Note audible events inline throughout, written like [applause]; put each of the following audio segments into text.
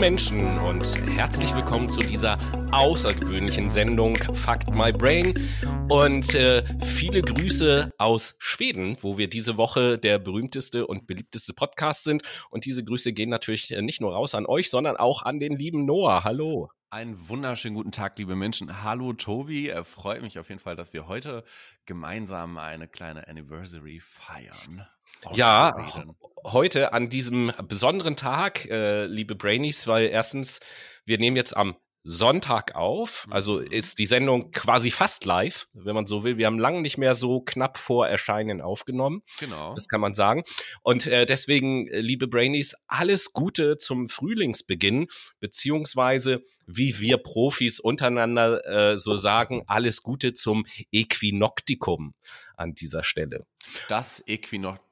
Menschen und herzlich willkommen zu dieser außergewöhnlichen Sendung Fuck My Brain und äh, viele Grüße aus Schweden, wo wir diese Woche der berühmteste und beliebteste Podcast sind und diese Grüße gehen natürlich äh, nicht nur raus an euch, sondern auch an den lieben Noah. Hallo. Einen wunderschönen guten Tag, liebe Menschen. Hallo Tobi, er freut mich auf jeden Fall, dass wir heute gemeinsam eine kleine Anniversary feiern. Ja, heute an diesem besonderen Tag, äh, liebe Brainies, weil erstens, wir nehmen jetzt am Sonntag auf. Also mhm. ist die Sendung quasi fast live, wenn man so will. Wir haben lange nicht mehr so knapp vor Erscheinen aufgenommen. Genau. Das kann man sagen. Und äh, deswegen, äh, liebe Brainies, alles Gute zum Frühlingsbeginn, beziehungsweise wie wir Profis untereinander äh, so sagen, alles Gute zum Äquinoktikum an dieser Stelle. Das Äquinoktikum.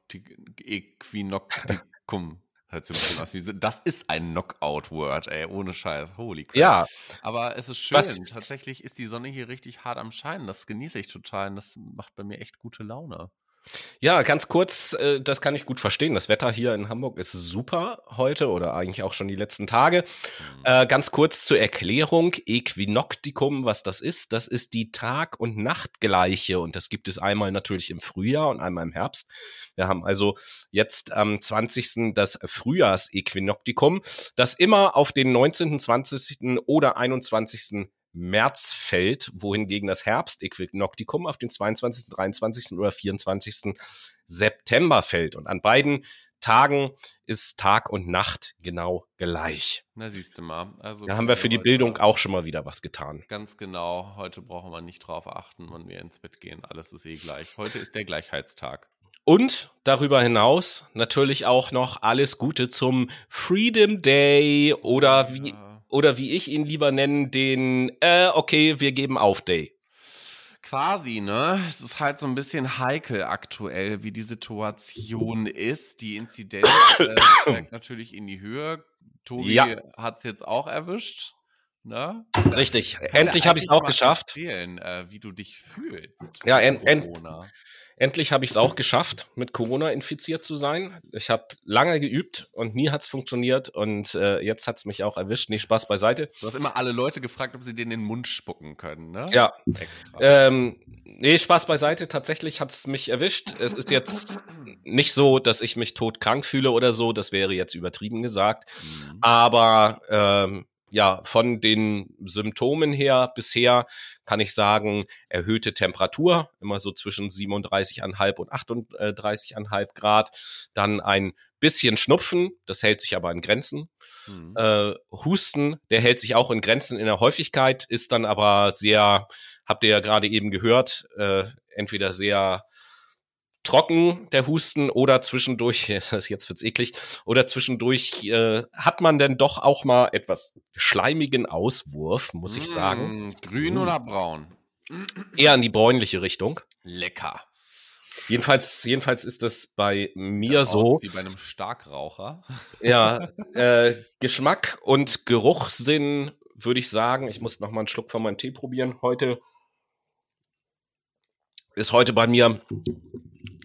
Äquinoktikum. Hört sich ein bisschen aus wie, das ist ein Knockout-Word, ey, ohne Scheiß. Holy crap. Ja. Aber es ist schön. Was? Tatsächlich ist die Sonne hier richtig hart am Scheinen. Das genieße ich total und das macht bei mir echt gute Laune. Ja, ganz kurz, äh, das kann ich gut verstehen. Das Wetter hier in Hamburg ist super heute oder eigentlich auch schon die letzten Tage. Mhm. Äh, ganz kurz zur Erklärung. Äquinoktikum, was das ist, das ist die Tag- und Nachtgleiche und das gibt es einmal natürlich im Frühjahr und einmal im Herbst. Wir haben also jetzt am 20. das Frühjahrsäquinoktikum, das immer auf den 19., 20. oder 21. März fällt, wohingegen das Herbstäquinoktikum auf den 22., 23. oder 24. September fällt. Und an beiden Tagen ist Tag und Nacht genau gleich. Na, siehst du mal. Also da haben wir für die Bildung auch schon mal wieder was getan. Ganz genau. Heute brauchen wir nicht drauf achten, wann wir ins Bett gehen. Alles ist eh gleich. Heute ist der Gleichheitstag. Und darüber hinaus natürlich auch noch alles Gute zum Freedom Day oder wie ja oder wie ich ihn lieber nennen, den, äh, okay, wir geben auf Day. Quasi, ne? Es ist halt so ein bisschen heikel aktuell, wie die Situation ist. Die Inzidenz äh, [coughs] steigt natürlich in die Höhe. Tobi ja. hat es jetzt auch erwischt. Ne? Richtig. Endlich habe ich es auch geschafft. Erzählen, äh, wie du dich fühlst. Ja, en, en, Endlich habe ich es auch geschafft, mit Corona infiziert zu sein. Ich habe lange geübt und nie hat es funktioniert und äh, jetzt hat es mich auch erwischt. Nee, Spaß beiseite. Du hast immer alle Leute gefragt, ob sie den in den Mund spucken können, ne? Ja. Ähm, nee, Spaß beiseite. Tatsächlich hat es mich erwischt. Es ist jetzt nicht so, dass ich mich todkrank fühle oder so. Das wäre jetzt übertrieben gesagt. Mhm. Aber ähm, ja, von den Symptomen her bisher kann ich sagen, erhöhte Temperatur, immer so zwischen 37,5 und 38,5 Grad. Dann ein bisschen Schnupfen, das hält sich aber in Grenzen. Mhm. Äh, Husten, der hält sich auch in Grenzen in der Häufigkeit, ist dann aber sehr, habt ihr ja gerade eben gehört, äh, entweder sehr trocken, der Husten, oder zwischendurch, [laughs] jetzt wird's eklig, oder zwischendurch äh, hat man denn doch auch mal etwas schleimigen Auswurf, muss ich sagen. Mm, grün mm. oder braun? Eher in die bräunliche Richtung. Lecker. Jedenfalls, jedenfalls ist das bei mir so. Wie bei einem Starkraucher. [laughs] Ja, äh, Geschmack und Geruchssinn würde ich sagen. Ich muss noch mal einen Schluck von meinem Tee probieren. Heute ist heute bei mir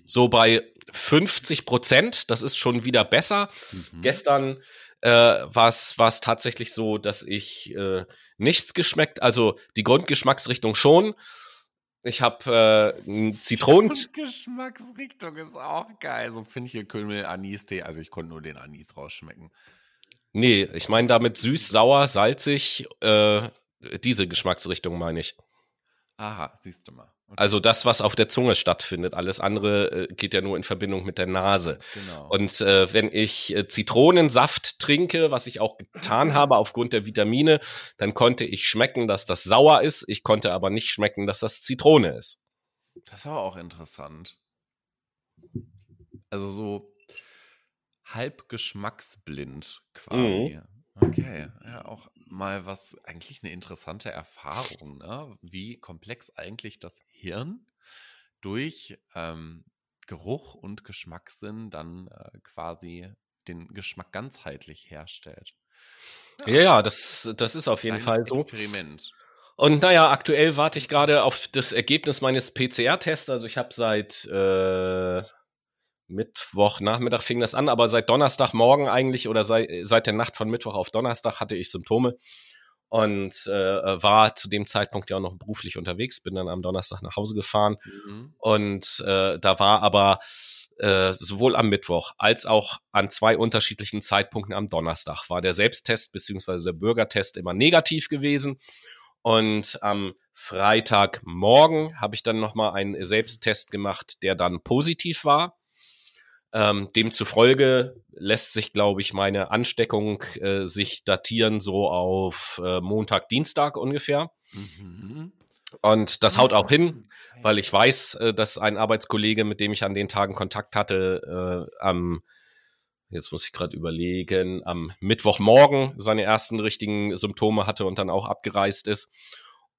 so bei 50 Prozent. Das ist schon wieder besser. Mhm. Gestern äh, war es tatsächlich so, dass ich äh, nichts geschmeckt, also die Grundgeschmacksrichtung schon. Ich habe äh, Zitronen. Geschmacksrichtung ist auch geil. So finde ich hier Kümmel Anis-Tee. Also ich konnte nur den Anis rausschmecken. Nee, ich meine damit süß, sauer, salzig. Äh, diese Geschmacksrichtung meine ich. Aha, siehst du mal. Also das, was auf der Zunge stattfindet. Alles andere äh, geht ja nur in Verbindung mit der Nase. Genau. Und äh, wenn ich äh, Zitronensaft trinke, was ich auch getan [clears throat] habe aufgrund der Vitamine, dann konnte ich schmecken, dass das sauer ist. Ich konnte aber nicht schmecken, dass das Zitrone ist. Das war auch interessant. Also so halb geschmacksblind quasi. Mhm. Okay, ja, auch mal was, eigentlich eine interessante Erfahrung, ne? wie komplex eigentlich das Hirn durch ähm, Geruch und Geschmackssinn dann äh, quasi den Geschmack ganzheitlich herstellt. Ja, ja, das, das ist auf jeden Fall so. Experiment. Und naja, aktuell warte ich gerade auf das Ergebnis meines PCR-Tests. Also ich habe seit äh, Mittwochnachmittag fing das an, aber seit Donnerstagmorgen eigentlich oder sei, seit der Nacht von Mittwoch auf Donnerstag hatte ich Symptome und äh, war zu dem Zeitpunkt ja auch noch beruflich unterwegs, bin dann am Donnerstag nach Hause gefahren mhm. und äh, da war aber äh, sowohl am Mittwoch als auch an zwei unterschiedlichen Zeitpunkten am Donnerstag war der Selbsttest beziehungsweise der Bürgertest immer negativ gewesen und am Freitagmorgen habe ich dann nochmal einen Selbsttest gemacht, der dann positiv war. Ähm, demzufolge lässt sich, glaube ich, meine Ansteckung äh, sich datieren so auf äh, Montag, Dienstag ungefähr. Mhm. Und das haut auch hin, weil ich weiß, äh, dass ein Arbeitskollege, mit dem ich an den Tagen Kontakt hatte, äh, am jetzt muss ich gerade überlegen, am Mittwochmorgen seine ersten richtigen Symptome hatte und dann auch abgereist ist.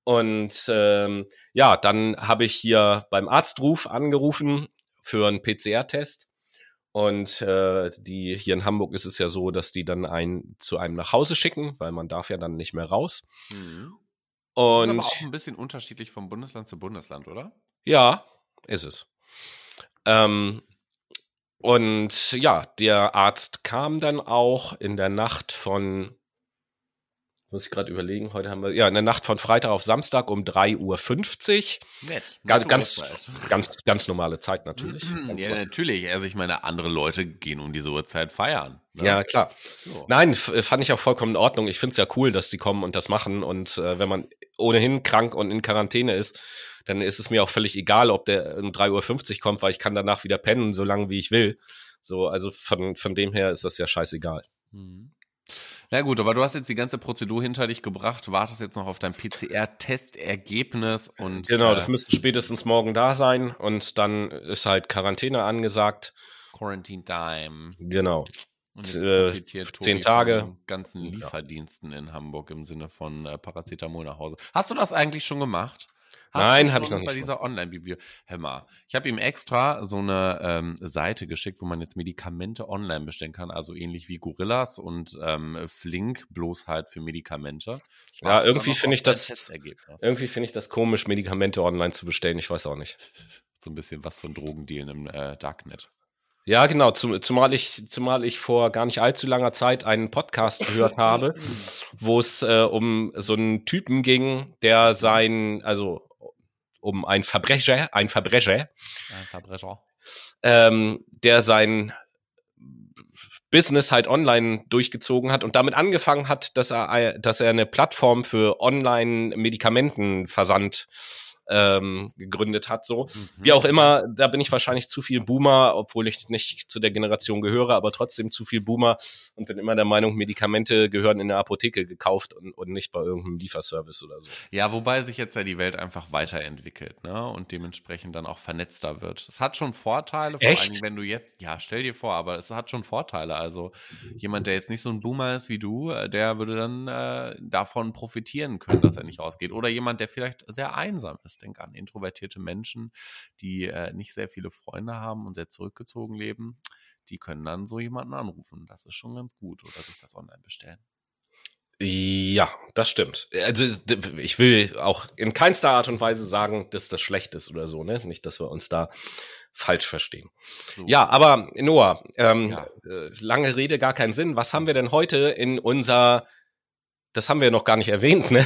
Und ähm, ja, dann habe ich hier beim Arztruf angerufen für einen PCR-Test. Und äh, die hier in Hamburg ist es ja so, dass die dann einen zu einem nach Hause schicken, weil man darf ja dann nicht mehr raus. Mhm. Und das ist aber auch ein bisschen unterschiedlich vom Bundesland zu Bundesland, oder? Ja, ist es. Ähm, und ja, der Arzt kam dann auch in der Nacht von muss ich gerade überlegen, heute haben wir, ja, in der Nacht von Freitag auf Samstag um 3.50 Uhr. Nett. Ganz, ganz, ganz, ganz normale Zeit natürlich. ja, natürlich. Also ich meine, andere Leute gehen um diese Uhrzeit feiern. Ne? Ja, klar. So. Nein, fand ich auch vollkommen in Ordnung. Ich finde es ja cool, dass die kommen und das machen. Und äh, wenn man ohnehin krank und in Quarantäne ist, dann ist es mir auch völlig egal, ob der um 3.50 Uhr kommt, weil ich kann danach wieder pennen, so lange wie ich will. So, also von, von dem her ist das ja scheißegal. Mhm. Na gut, aber du hast jetzt die ganze Prozedur hinter dich gebracht, wartest jetzt noch auf dein PCR-Testergebnis und. Genau, äh, das müsste spätestens morgen da sein und dann ist halt Quarantäne angesagt. Quarantine Time. Genau. Und jetzt äh, profitiert zehn Tage. ganzen Lieferdiensten in Hamburg im Sinne von äh, Paracetamol nach Hause. Hast du das eigentlich schon gemacht? Hast Nein, habe ich noch nicht. Bei dieser Online-Bibliothek. Hör mal, ich habe ihm extra so eine ähm, Seite geschickt, wo man jetzt Medikamente online bestellen kann, also ähnlich wie Gorillas und ähm, Flink, bloß halt für Medikamente. Ja, irgendwie finde ich das irgendwie finde ich das komisch, Medikamente online zu bestellen. Ich weiß auch nicht. [laughs] so ein bisschen was von Drogendealen im äh, Darknet. Ja, genau, zum, zumal ich, zumal ich vor gar nicht allzu langer Zeit einen Podcast gehört habe, [laughs] wo es äh, um so einen Typen ging, der sein, also um ein Verbrecher, ein Verbrecher, ein Verbrecher, ähm, der sein Business halt online durchgezogen hat und damit angefangen hat, dass er, dass er eine Plattform für Online-Medikamentenversand ähm, gegründet hat. So mhm. wie auch immer, da bin ich wahrscheinlich zu viel Boomer, obwohl ich nicht zu der Generation gehöre, aber trotzdem zu viel Boomer und bin immer der Meinung, Medikamente gehören in der Apotheke gekauft und, und nicht bei irgendeinem Lieferservice oder so. Ja, wobei sich jetzt ja die Welt einfach weiterentwickelt, ne? Und dementsprechend dann auch vernetzter wird. Es hat schon Vorteile, vor Echt? allem wenn du jetzt, ja, stell dir vor, aber es hat schon Vorteile. Also jemand, der jetzt nicht so ein Boomer ist wie du, äh, der würde dann äh, davon profitieren können, dass er nicht rausgeht. Oder jemand, der vielleicht sehr einsam ist. Denk an introvertierte Menschen, die äh, nicht sehr viele Freunde haben und sehr zurückgezogen leben. Die können dann so jemanden anrufen. Das ist schon ganz gut. Oder sich das online bestellen. Ja, das stimmt. Also ich will auch in keinster Art und Weise sagen, dass das schlecht ist oder so, ne? Nicht, dass wir uns da falsch verstehen. So. Ja, aber Noah, ähm, ja. Äh, lange Rede, gar keinen Sinn. Was haben wir denn heute in unser das haben wir noch gar nicht erwähnt, ne?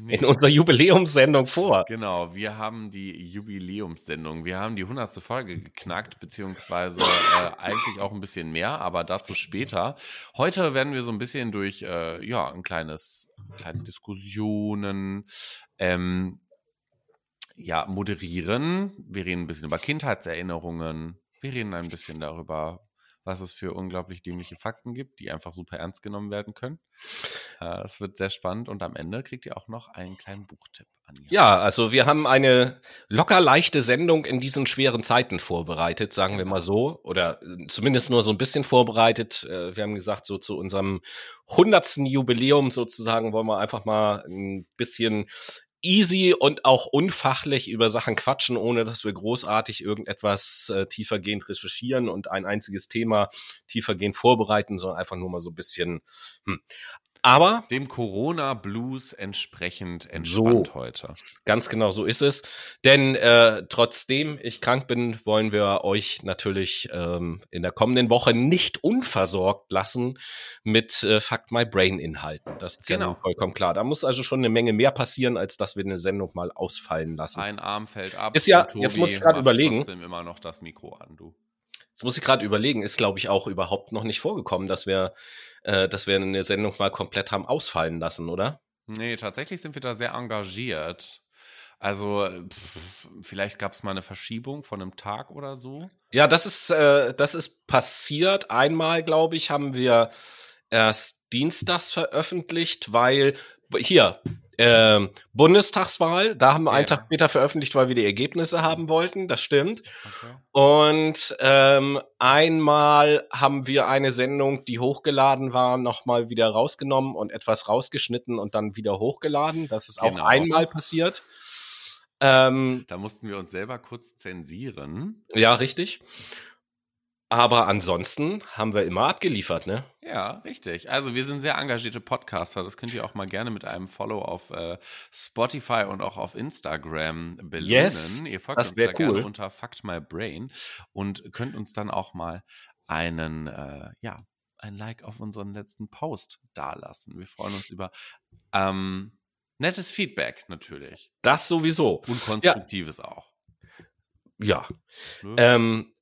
Nee. In unserer Jubiläumssendung vor. Genau, wir haben die Jubiläumssendung. Wir haben die 100. Folge geknackt, beziehungsweise äh, eigentlich auch ein bisschen mehr, aber dazu später. Heute werden wir so ein bisschen durch, äh, ja, ein kleines, kleine Diskussionen, ähm, ja, moderieren. Wir reden ein bisschen über Kindheitserinnerungen. Wir reden ein bisschen darüber, was es für unglaublich dämliche Fakten gibt, die einfach super ernst genommen werden können. Äh, das wird sehr spannend und am Ende kriegt ihr auch noch einen kleinen Buchtipp an. Ja, also wir haben eine locker leichte Sendung in diesen schweren Zeiten vorbereitet, sagen wir mal so, oder äh, zumindest nur so ein bisschen vorbereitet. Äh, wir haben gesagt, so zu unserem hundertsten Jubiläum sozusagen wollen wir einfach mal ein bisschen easy und auch unfachlich über Sachen quatschen, ohne dass wir großartig irgendetwas äh, tiefergehend recherchieren und ein einziges Thema tiefergehend vorbereiten, sondern einfach nur mal so ein bisschen. Hm. Aber dem Corona-Blues entsprechend entspannt So. heute. Ganz genau so ist es. Denn äh, trotzdem ich krank bin, wollen wir euch natürlich ähm, in der kommenden Woche nicht unversorgt lassen mit äh, Fuck My Brain Inhalten. Das ist ja Genau. nun vollkommen klar. Da muss also schon eine Menge mehr passieren, als dass wir eine Sendung mal ausfallen lassen. Ein Arm fällt ab. Ist ja- jetzt muss ich macht überlegen. trotzdem immer noch das Mikro an, du. Jetzt muss ich gerade überlegen, ist glaube ich auch überhaupt noch nicht vorgekommen, dass wir, äh, dass wir eine Sendung mal komplett haben ausfallen lassen, oder? Nee, tatsächlich sind wir da sehr engagiert. Also, pff, vielleicht gab es mal eine Verschiebung von einem Tag oder so. Ja, das ist, äh, das ist passiert. Einmal, glaube ich, haben wir erst dienstags veröffentlicht, weil hier ähm, Bundestagswahl, da haben wir einen Ja. Tag später veröffentlicht, weil wir die Ergebnisse haben wollten. Das stimmt. Okay. Und ähm, einmal haben wir eine Sendung, die hochgeladen war, nochmal wieder rausgenommen und etwas rausgeschnitten und dann wieder hochgeladen. Das ist Genau. auch einmal passiert. Ähm, Da mussten wir uns selber kurz zensieren. ja, richtig. Aber ansonsten haben wir immer abgeliefert, ne? Ja, richtig. Also wir sind sehr engagierte Podcaster. Das könnt ihr auch mal gerne mit einem Follow auf äh, Spotify und auch auf Instagram belohnen. Yes, ihr folgt das uns da gerne cool. unter Fact My Brain und könnt uns dann auch mal einen, äh, ja, ein Like auf unseren letzten Post dalassen. Wir freuen uns über ähm, nettes Feedback natürlich. Das sowieso. Und konstruktives auch. Ja. Ne? Ähm,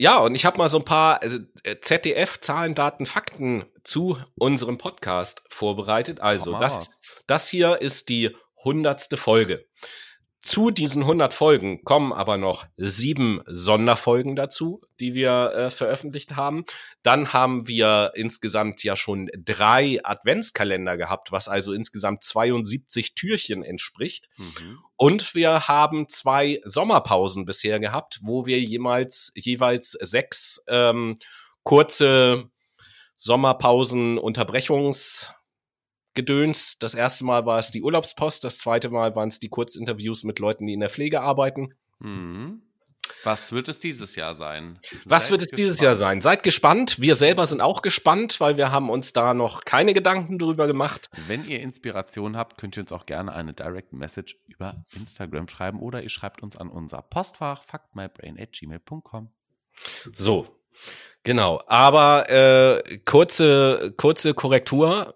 ja, und ich habe mal so ein paar äh, ZDF-Zahlen, Daten, Fakten zu unserem Podcast vorbereitet. Also, das, das hier ist die hundertste Folge. Zu diesen 100 Folgen kommen aber noch sieben Sonderfolgen dazu, die wir äh, veröffentlicht haben. Dann haben wir insgesamt ja schon drei Adventskalender gehabt, was also insgesamt 72 Türchen entspricht. Mhm. Und wir haben zwei Sommerpausen bisher gehabt, wo wir jemals, jeweils sechs ähm, kurze Sommerpausen Unterbrechungsgedöns. Das erste Mal war es die Urlaubspost, das zweite Mal waren es die Kurzinterviews mit Leuten, die in der Pflege arbeiten. Mhm. Was wird es dieses Jahr sein? Was Seid wird es dieses Jahr gespannt. sein? Seid gespannt. Wir selber sind auch gespannt, weil wir haben uns da noch keine Gedanken drüber gemacht. Wenn ihr Inspiration habt, könnt ihr uns auch gerne eine Direct Message über Instagram schreiben oder ihr schreibt uns an unser Postfach factmybrain@gmail.com. So, genau. Aber äh, kurze, kurze Korrektur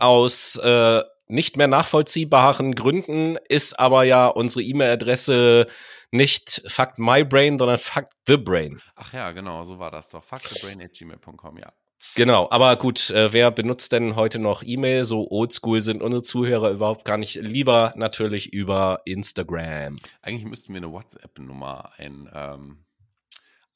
aus äh, nicht mehr nachvollziehbaren Gründen ist aber ja unsere E-Mail-Adresse nicht fuck my brain, sondern fuck the brain. Ach ja, genau, so war das doch. factmybrain@gmail.com, ja. Genau, aber gut, äh, wer benutzt denn heute noch E-Mail? So oldschool sind unsere Zuhörer überhaupt gar nicht. Lieber natürlich über Instagram. Eigentlich müssten wir eine WhatsApp-Nummer ein, ähm,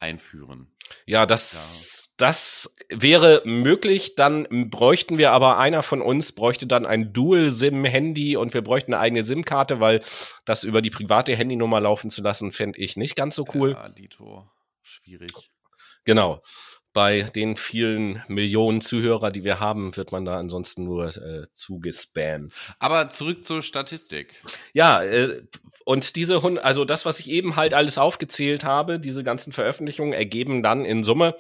einführen. Ja, das, das wäre möglich. Dann bräuchten wir aber einer von uns bräuchte dann ein Dual-SIM-Handy und wir bräuchten eine eigene SIM-Karte, weil das über die private Handynummer laufen zu lassen, fände ich nicht ganz so cool. Ja, Dito, schwierig. Genau. Bei den vielen Millionen Zuhörer, die wir haben, wird man da ansonsten nur äh, zugespammt. Aber zurück zur Statistik. Ja, äh, und diese also das, was ich eben halt alles aufgezählt habe, diese ganzen Veröffentlichungen ergeben dann in Summe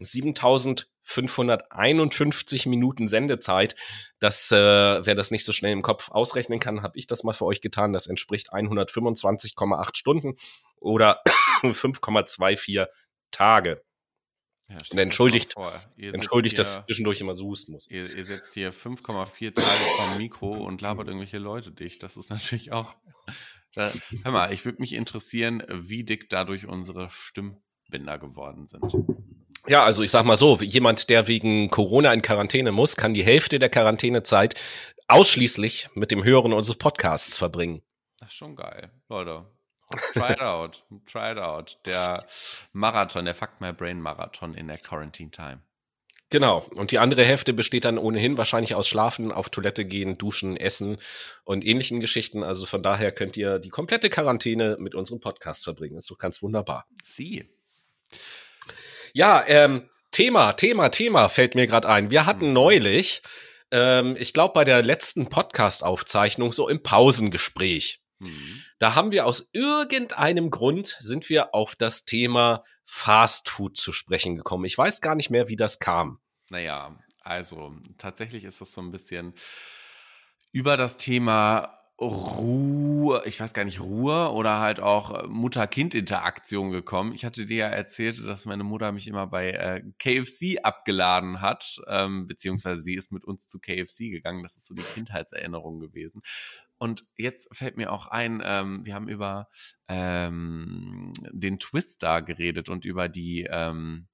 7551 Minuten Sendezeit. Das, äh, wer das nicht so schnell im Kopf ausrechnen kann, habe ich das mal für euch getan. Das entspricht 125,8 Stunden oder [coughs] 5,24 Tage. Ja, Und entschuldigt- Entschuldigt, dass hier- ich zwischendurch immer so husten muss. Ihr, ihr setzt hier 5,4 Tage vom Mikro und labert irgendwelche Leute dicht. Das ist natürlich auch. Da, hör mal, ich würde mich interessieren, wie dick dadurch unsere Stimmbänder geworden sind. Ja, also ich sag mal so, jemand, der wegen Corona in Quarantäne muss, kann die Hälfte der Quarantänezeit ausschließlich mit dem Hören unseres Podcasts verbringen. Das ist schon geil. Leute, try it out. Try it out. Der Marathon, der Fuck My Brain Marathon in der Quarantine Time. Genau. Und die andere Hälfte besteht dann ohnehin wahrscheinlich aus Schlafen, auf Toilette gehen, duschen, essen und ähnlichen Geschichten. Also von daher könnt ihr die komplette Quarantäne mit unserem Podcast verbringen. Ist doch ganz wunderbar. Sie. Ja, ähm, Thema, Thema, Thema fällt mir gerade ein. Wir hatten Mhm. neulich, ähm, ich glaube bei der letzten Podcast-Aufzeichnung so im Pausengespräch. Hm. Da haben wir aus irgendeinem Grund sind wir auf das Thema Fast Food zu sprechen gekommen. Ich weiß gar nicht mehr, wie das kam. Naja, Also, tatsächlich ist das so ein bisschen über das Thema Ruhe, ich weiß gar nicht, Ruhe oder halt auch äh, Mutter-Kind-Interaktion gekommen. Ich hatte dir ja erzählt, dass meine Mutter mich immer bei äh, KFC abgeladen hat, ähm, beziehungsweise sie ist mit uns zu KFC gegangen. Das ist so die Kindheitserinnerung gewesen. Und jetzt fällt mir auch ein, ähm, wir haben über ähm, den Twister geredet und über die ähm,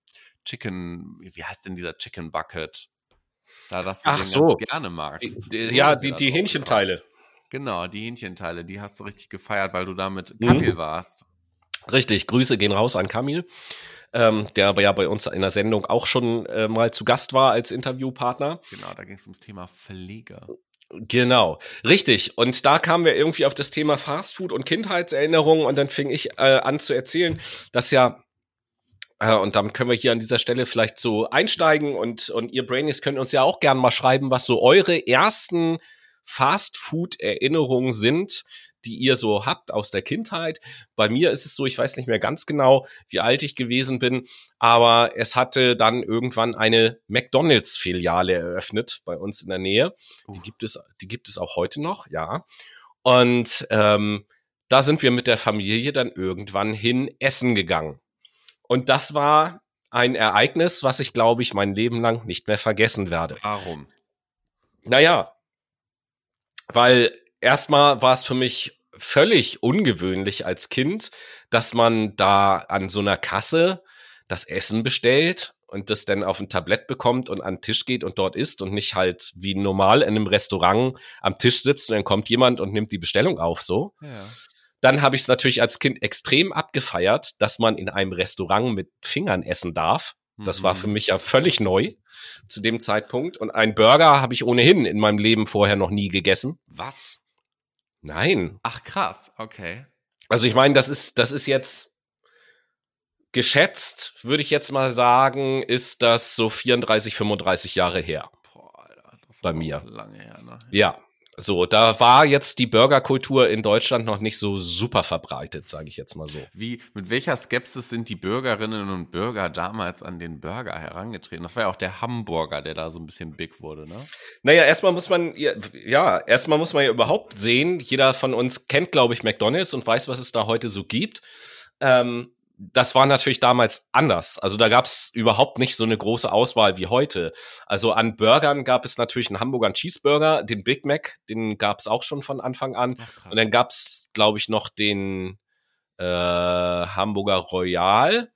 Chicken, wie heißt denn dieser Chicken Bucket? Da das du Ach so. ganz gerne magst. Die, die, ja, die, die Hähnchenteile. Genau, die Hähnchenteile, die hast du richtig gefeiert, weil du da mit Kamil mhm. warst. Richtig, Grüße gehen raus an Kamil, ähm, der aber ja bei uns in der Sendung auch schon äh, mal zu Gast war als Interviewpartner. Genau, da ging es ums Thema Pflege. Genau, richtig. Und da kamen wir irgendwie auf das Thema Fastfood und Kindheitserinnerungen und dann fing ich äh, an zu erzählen, dass ja äh, und damit können wir hier an dieser Stelle vielleicht so einsteigen und, und ihr Brainies könnt uns ja auch gerne mal schreiben, was so eure ersten Fast-Food-Erinnerungen sind, die ihr so habt aus der Kindheit. Bei mir ist es so, ich weiß nicht mehr ganz genau, wie alt ich gewesen bin, aber es hatte dann irgendwann eine McDonalds-Filiale eröffnet bei uns in der Nähe. Die gibt es, die gibt es auch heute noch, ja. Und ähm, da sind wir mit der Familie dann irgendwann hin essen gegangen. Und das war ein Ereignis, was ich, glaube ich, mein Leben lang nicht mehr vergessen werde. Warum? Naja, weil erstmal war es für mich völlig ungewöhnlich als Kind, dass man da an so einer Kasse das Essen bestellt und das dann auf ein Tablett bekommt und an den Tisch geht und dort isst und nicht halt wie normal in einem Restaurant am Tisch sitzt und dann kommt jemand und nimmt die Bestellung auf so. Ja. Dann habe ich es natürlich als Kind extrem abgefeiert, dass man in einem Restaurant mit Fingern essen darf. Das war für mhm. mich ja völlig neu zu dem Zeitpunkt. Und einen Burger habe ich ohnehin in meinem Leben vorher noch nie gegessen. Was? Nein. Ach krass, okay. Also ich meine, das ist, das ist jetzt geschätzt, würde ich jetzt mal sagen, ist das so 34, 35 Jahre her. Boah, Alter, das bei mir. Lange her, ne? Ja. So, da war jetzt die Burgerkultur in Deutschland noch nicht so super verbreitet, sage ich jetzt mal so. Wie, mit welcher Skepsis sind die Bürgerinnen und Bürger damals an den Burger herangetreten? Das war ja auch der Hamburger, der da so ein bisschen big wurde, ne? Naja, erstmal muss man, ja, erstmal muss man ja überhaupt sehen, jeder von uns kennt, glaube ich, McDonalds und weiß, was es da heute so gibt. Ähm, das war natürlich damals anders. Also da gab es überhaupt nicht so eine große Auswahl wie heute. Also an Burgern gab es natürlich einen Hamburger Cheeseburger, den Big Mac, den gab es auch schon von Anfang an. Ach, Und dann gab es, glaube ich, noch den äh, Hamburger Royal.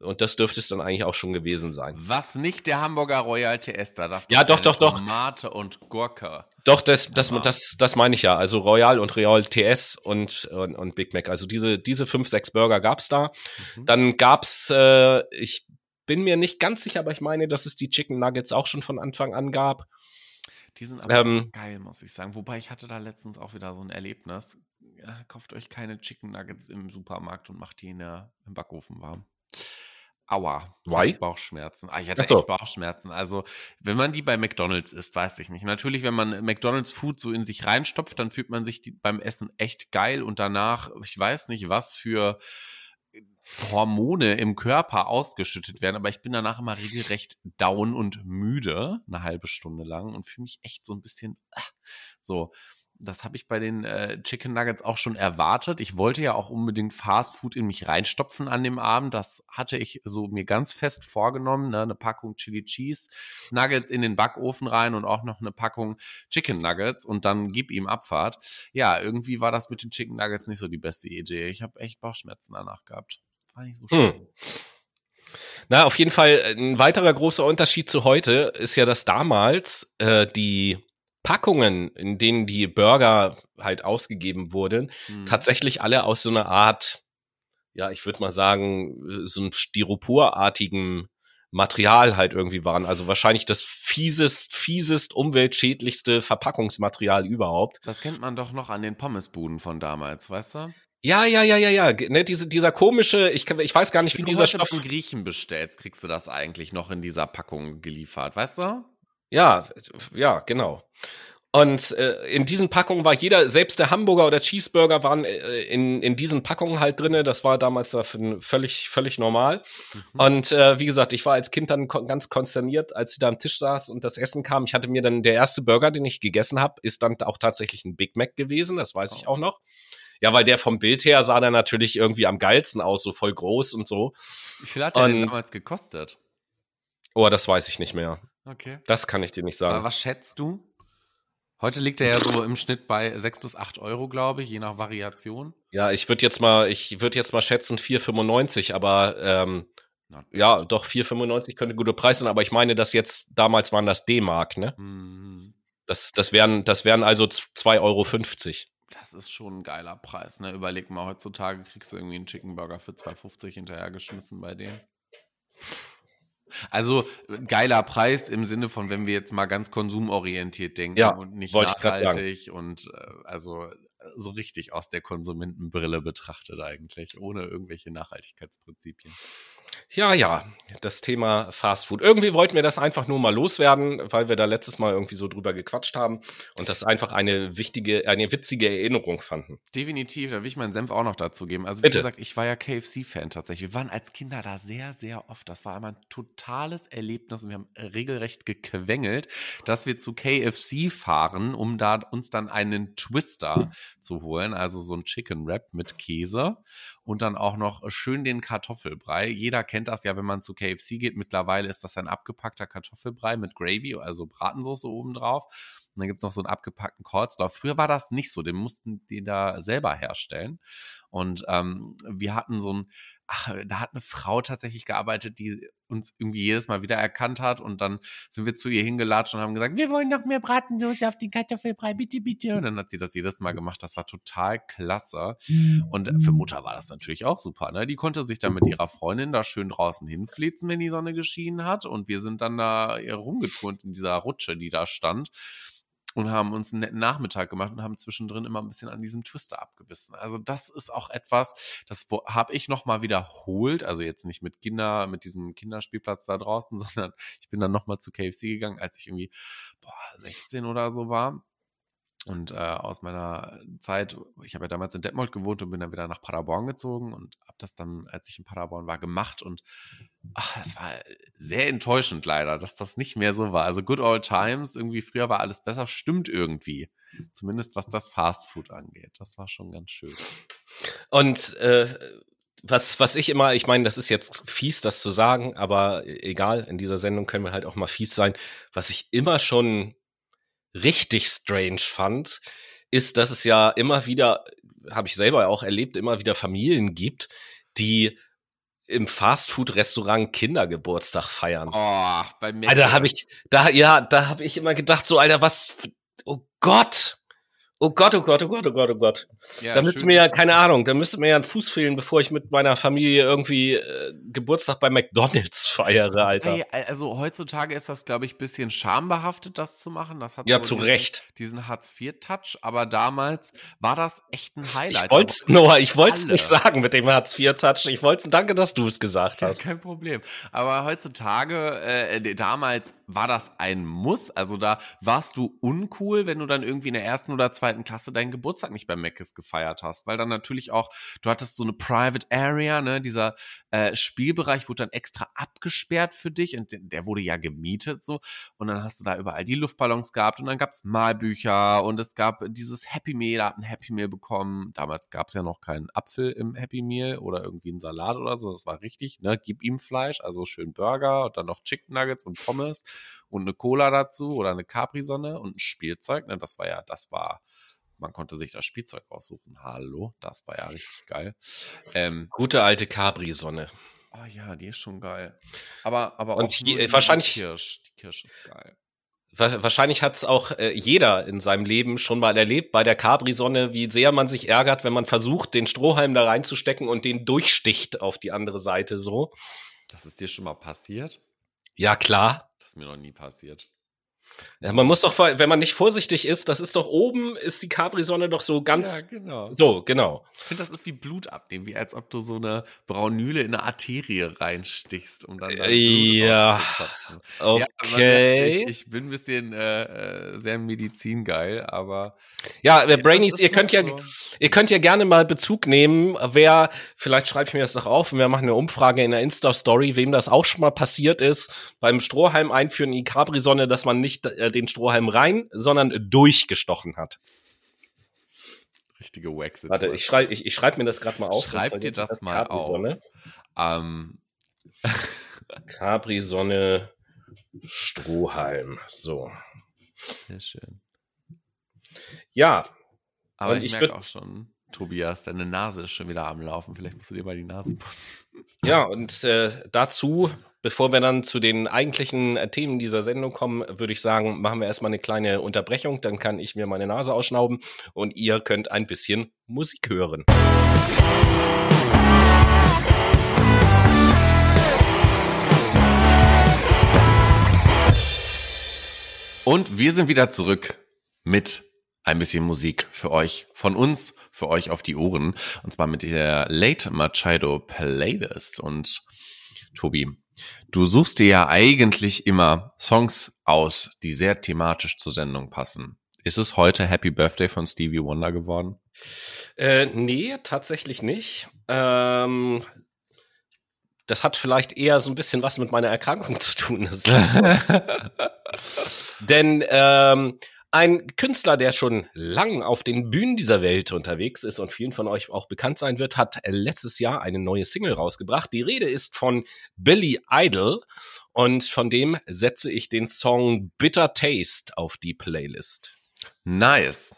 Und das dürfte es dann eigentlich auch schon gewesen sein. Was nicht der Hamburger Royal TS, da darf Ja, doch, doch, doch. Tomate und Gurke. Doch, das, das, das, das meine ich ja. Also Royal und Royal TS und, und, und Big Mac. Also diese, diese fünf, sechs Burger gab's da. Mhm. Dann gab's, äh, ich bin mir nicht ganz sicher, aber ich meine, dass es die Chicken Nuggets auch schon von Anfang an gab. Die sind aber ähm, geil, muss ich sagen. Wobei ich hatte da letztens auch wieder so ein Erlebnis. Ja, kauft euch keine Chicken Nuggets im Supermarkt und macht die in der, im Backofen warm. Aua. Why? Bauchschmerzen. Ah, ich hatte so. echt Bauchschmerzen. Also, wenn man die bei McDonalds isst, weiß ich nicht. Natürlich, wenn man McDonalds Food so in sich reinstopft, dann fühlt man sich die, beim Essen echt geil und danach, ich weiß nicht, was für Hormone im Körper ausgeschüttet werden, aber ich bin danach immer regelrecht down und müde, eine halbe Stunde lang und fühle mich echt so ein bisschen ah, so das habe ich bei den äh, Chicken Nuggets auch schon erwartet. Ich wollte ja auch unbedingt Fast Food in mich reinstopfen an dem Abend. Das hatte ich so mir ganz fest vorgenommen. Ne? Eine Packung Chili Cheese Nuggets in den Backofen rein und auch noch eine Packung Chicken Nuggets und dann gib ihm Abfahrt. Ja, irgendwie war das mit den Chicken Nuggets nicht so die beste Idee. Ich habe echt Bauchschmerzen danach gehabt. War nicht so schön. Hm. Na, auf jeden Fall ein weiterer großer Unterschied zu heute ist ja, dass damals äh, die Packungen, in denen die Burger halt ausgegeben wurden, mhm. tatsächlich alle aus so einer Art, ja, ich würde mal sagen, so einem Styroporartigen Material halt irgendwie waren. Also wahrscheinlich das fiesest, fiesest, umweltschädlichste Verpackungsmaterial überhaupt. Das kennt man doch noch an den Pommesbuden von damals, weißt du? Ja, ja, ja, ja, ja. Ne, diese, dieser komische, ich, ich weiß gar nicht, wie dieser Stoff. Wenn du Griechen bestellst, kriegst du das eigentlich noch in dieser Packung geliefert, weißt du? Ja, ja, genau. Und äh, in diesen Packungen war jeder, selbst der Hamburger oder Cheeseburger waren äh, in, in diesen Packungen halt drinne. Das war damals völlig, völlig normal. Mhm. Und äh, wie gesagt, ich war als Kind dann ganz konsterniert, als ich da am Tisch saß und das Essen kam. Ich hatte mir dann, der erste Burger, den ich gegessen habe, ist dann auch tatsächlich ein Big Mac gewesen. Das weiß oh. ich auch noch. Ja, weil der vom Bild her sah dann natürlich irgendwie am geilsten aus, so voll groß und so. Wie viel hat der und, denn damals gekostet? Oh, das weiß ich nicht mehr. Okay. Das kann ich dir nicht sagen. Aber was schätzt du? Heute liegt er ja so im Schnitt bei 6 bis 8 Euro, glaube ich, je nach Variation. Ja, ich würde jetzt mal, ich würde jetzt mal schätzen 4,95, aber ähm, ja, doch 4,95 könnte ein guter Preis sein, aber ich meine, dass jetzt, damals waren das D-Mark, ne? Mhm. Das, das wären, das wären also 2,50 Euro. Das ist schon ein geiler Preis, ne? Überleg mal, heutzutage kriegst du irgendwie einen Chicken Burger für 2,50 hinterhergeschmissen bei denen. Also geiler Preis im Sinne von, wenn wir jetzt mal ganz konsumorientiert denken ja, und nicht nachhaltig und äh, also so richtig aus der Konsumentenbrille betrachtet eigentlich, ohne irgendwelche Nachhaltigkeitsprinzipien. Ja, ja, das Thema Fast Food. Irgendwie wollten wir das einfach nur mal loswerden, weil wir da letztes Mal irgendwie so drüber gequatscht haben und das einfach eine wichtige, eine witzige Erinnerung fanden. Definitiv, da will ich meinen Senf auch noch dazu geben. Also wie Bitte. gesagt, ich war ja KFC-Fan tatsächlich. Wir waren als Kinder da sehr, sehr oft. Das war immer ein totales Erlebnis und wir haben regelrecht gequengelt, dass wir zu KFC fahren, um da uns dann einen Twister zu holen, also so ein Chicken Wrap mit Käse und dann auch noch schön den Kartoffelbrei. Jeder kennt das ja, wenn man zu KFC geht. Mittlerweile ist das ein abgepackter Kartoffelbrei mit Gravy, also Bratensauce obendrauf. Und dann gibt es noch so einen abgepackten Coleslaw. Früher war das nicht so, den mussten die da selber herstellen. Und ähm, wir hatten so ein, ach, da hat eine Frau tatsächlich gearbeitet, die uns irgendwie jedes Mal wieder erkannt hat. Und dann sind wir zu ihr hingelatscht und haben gesagt, wir wollen noch mehr Bratensauce auf den Kartoffelbrei, bitte, bitte. Und dann hat sie das jedes Mal gemacht. Das war total klasse. Und für Mutter war das natürlich auch super. Ne? Die konnte sich dann mit ihrer Freundin da schön draußen hinflitzen, wenn die Sonne geschienen hat. Und wir sind dann da rumgeturnt in dieser Rutsche, die da stand und haben uns einen netten Nachmittag gemacht und haben zwischendrin immer ein bisschen an diesem Twister abgebissen. Also das ist auch etwas, das habe ich noch mal wiederholt, also jetzt nicht mit Kinder, mit diesem Kinderspielplatz da draußen, [laughs] sondern ich bin dann noch mal zu KFC gegangen, als ich irgendwie boah, 16 oder so war und äh, aus meiner Zeit, ich habe ja damals in Detmold gewohnt und bin dann wieder nach Paderborn gezogen und habe das dann, als ich in Paderborn war, gemacht. Und ach, es war sehr enttäuschend leider, dass das nicht mehr so war. Also Good Old Times, irgendwie früher war alles besser, stimmt irgendwie. Zumindest was das Fast Food angeht. Das war schon ganz schön. Und äh, was, was ich immer, ich meine, das ist jetzt fies, das zu sagen, aber egal, in dieser Sendung können wir halt auch mal fies sein. Was ich immer schon richtig strange fand, ist, dass es ja immer wieder, habe ich selber auch erlebt, immer wieder Familien gibt, die im Fastfood-Restaurant Kindergeburtstag feiern. Oh, bei mir. Alter, habe ich, da, ja, da habe ich immer gedacht, so, Alter, was, oh Gott, Oh Gott, oh Gott, oh Gott, oh Gott, oh Gott. Ja, da müsste mir ja, keine Ahnung, da müsste mir ja ein Fuß fehlen, bevor ich mit meiner Familie irgendwie äh, Geburtstag bei McDonalds [laughs] feiere, Alter. Hey, also heutzutage ist das, glaube ich, bisschen schambehaftet, das zu machen. Das hat ja, so zu diesen, Recht. Diesen Hartz-IV-Touch, aber damals war das echt ein Highlight. Ich wollte Noah, ich wollte es nicht sagen mit dem Hartz-IV-Touch. Ich wollte danke, dass du es gesagt hast. Ja, kein Problem. Aber heutzutage, äh, damals war das ein Muss. Also da warst du uncool, wenn du dann irgendwie in der ersten oder zweiten Klasse deinen Geburtstag nicht bei Meckes gefeiert hast, weil dann natürlich auch, du hattest so eine Private Area, ne, dieser äh, Spielbereich wurde dann extra abgesperrt für dich und der wurde ja gemietet so. Und dann hast du da überall die Luftballons gehabt und dann gab's Malbücher und es gab dieses Happy Meal, da hat ein Happy Meal bekommen. Damals gab's ja noch keinen Apfel im Happy Meal oder irgendwie einen Salat oder so, das war richtig, ne, gib ihm Fleisch, also schön Burger und dann noch Chicken Nuggets und Pommes und eine Cola dazu oder eine Capri-Sonne und ein Spielzeug. Ne? Das war ja, das war, man konnte sich das Spielzeug aussuchen. Hallo, das war ja richtig geil. Ähm, Gute alte Capri-Sonne. Oh ja, die ist schon geil. Aber, aber und auch die, wahrscheinlich, die Kirsch. Die Kirsch ist geil. Wahrscheinlich hat es auch äh, jeder in seinem Leben schon mal erlebt bei der Capri-Sonne, wie sehr man sich ärgert, wenn man versucht, den Strohhalm da reinzustecken und den durchsticht auf die andere Seite so. Das ist dir schon mal passiert? Ja, klar ist mir noch nie passiert. Ja, man muss doch, wenn man nicht vorsichtig ist, das ist doch oben, ist die Capri-Sonne doch so ganz. Ja, genau. So, genau. Ich finde, das ist wie Blut abnehmen, wie als ob du so eine Braunüle in eine Arterie reinstichst, um dann. dann ja. Okay. Ja, ich, ich, bin ein bisschen äh, äh sehr medizingeil, aber. Ja, äh, Brainies, ihr könnt ja, so. ihr könnt ja gerne mal Bezug nehmen, wer, vielleicht schreibe ich mir das noch auf und wir machen eine Umfrage in der Insta-Story, wem das auch schon mal passiert ist, beim Strohhalm einführen in die Capri-Sonne, dass man nicht äh, den Strohhalm rein, sondern durchgestochen hat. Richtige wax Warte, ich schreibe ich, ich schreib mir das gerade mal auf. Schreib dir das, das mal auf. Ähm. [laughs] Capri-Sonne, Strohhalm. So. Sehr schön. Ja. Aber ich, ich merke auch schon, Tobias, deine Nase ist schon wieder am Laufen. Vielleicht musst du dir mal die Nase putzen. Ja, und äh, dazu Bevor wir dann zu den eigentlichen äh, Themen dieser Sendung kommen, würde ich sagen, machen wir erstmal eine kleine Unterbrechung. Dann kann ich mir meine Nase ausschnauben und ihr könnt ein bisschen Musik hören. Und wir sind wieder zurück mit ein bisschen Musik für euch, von uns, für euch auf die Ohren. Und zwar mit der Late Machado Playlist. Und Tobi, Du suchst dir ja eigentlich immer Songs aus, die sehr thematisch zur Sendung passen. Ist es heute Happy Birthday von Stevie Wonder geworden? Äh, nee, tatsächlich nicht. Ähm, das hat vielleicht eher so ein bisschen was mit meiner Erkrankung [laughs] zu tun. [laughs] Denn ähm, ein Künstler, der schon lang auf den Bühnen dieser Welt unterwegs ist und vielen von euch auch bekannt sein wird, hat letztes Jahr eine neue Single rausgebracht. Die Rede ist von Billy Idol und von dem setze ich den Song Bitter Taste auf die Playlist. Nice.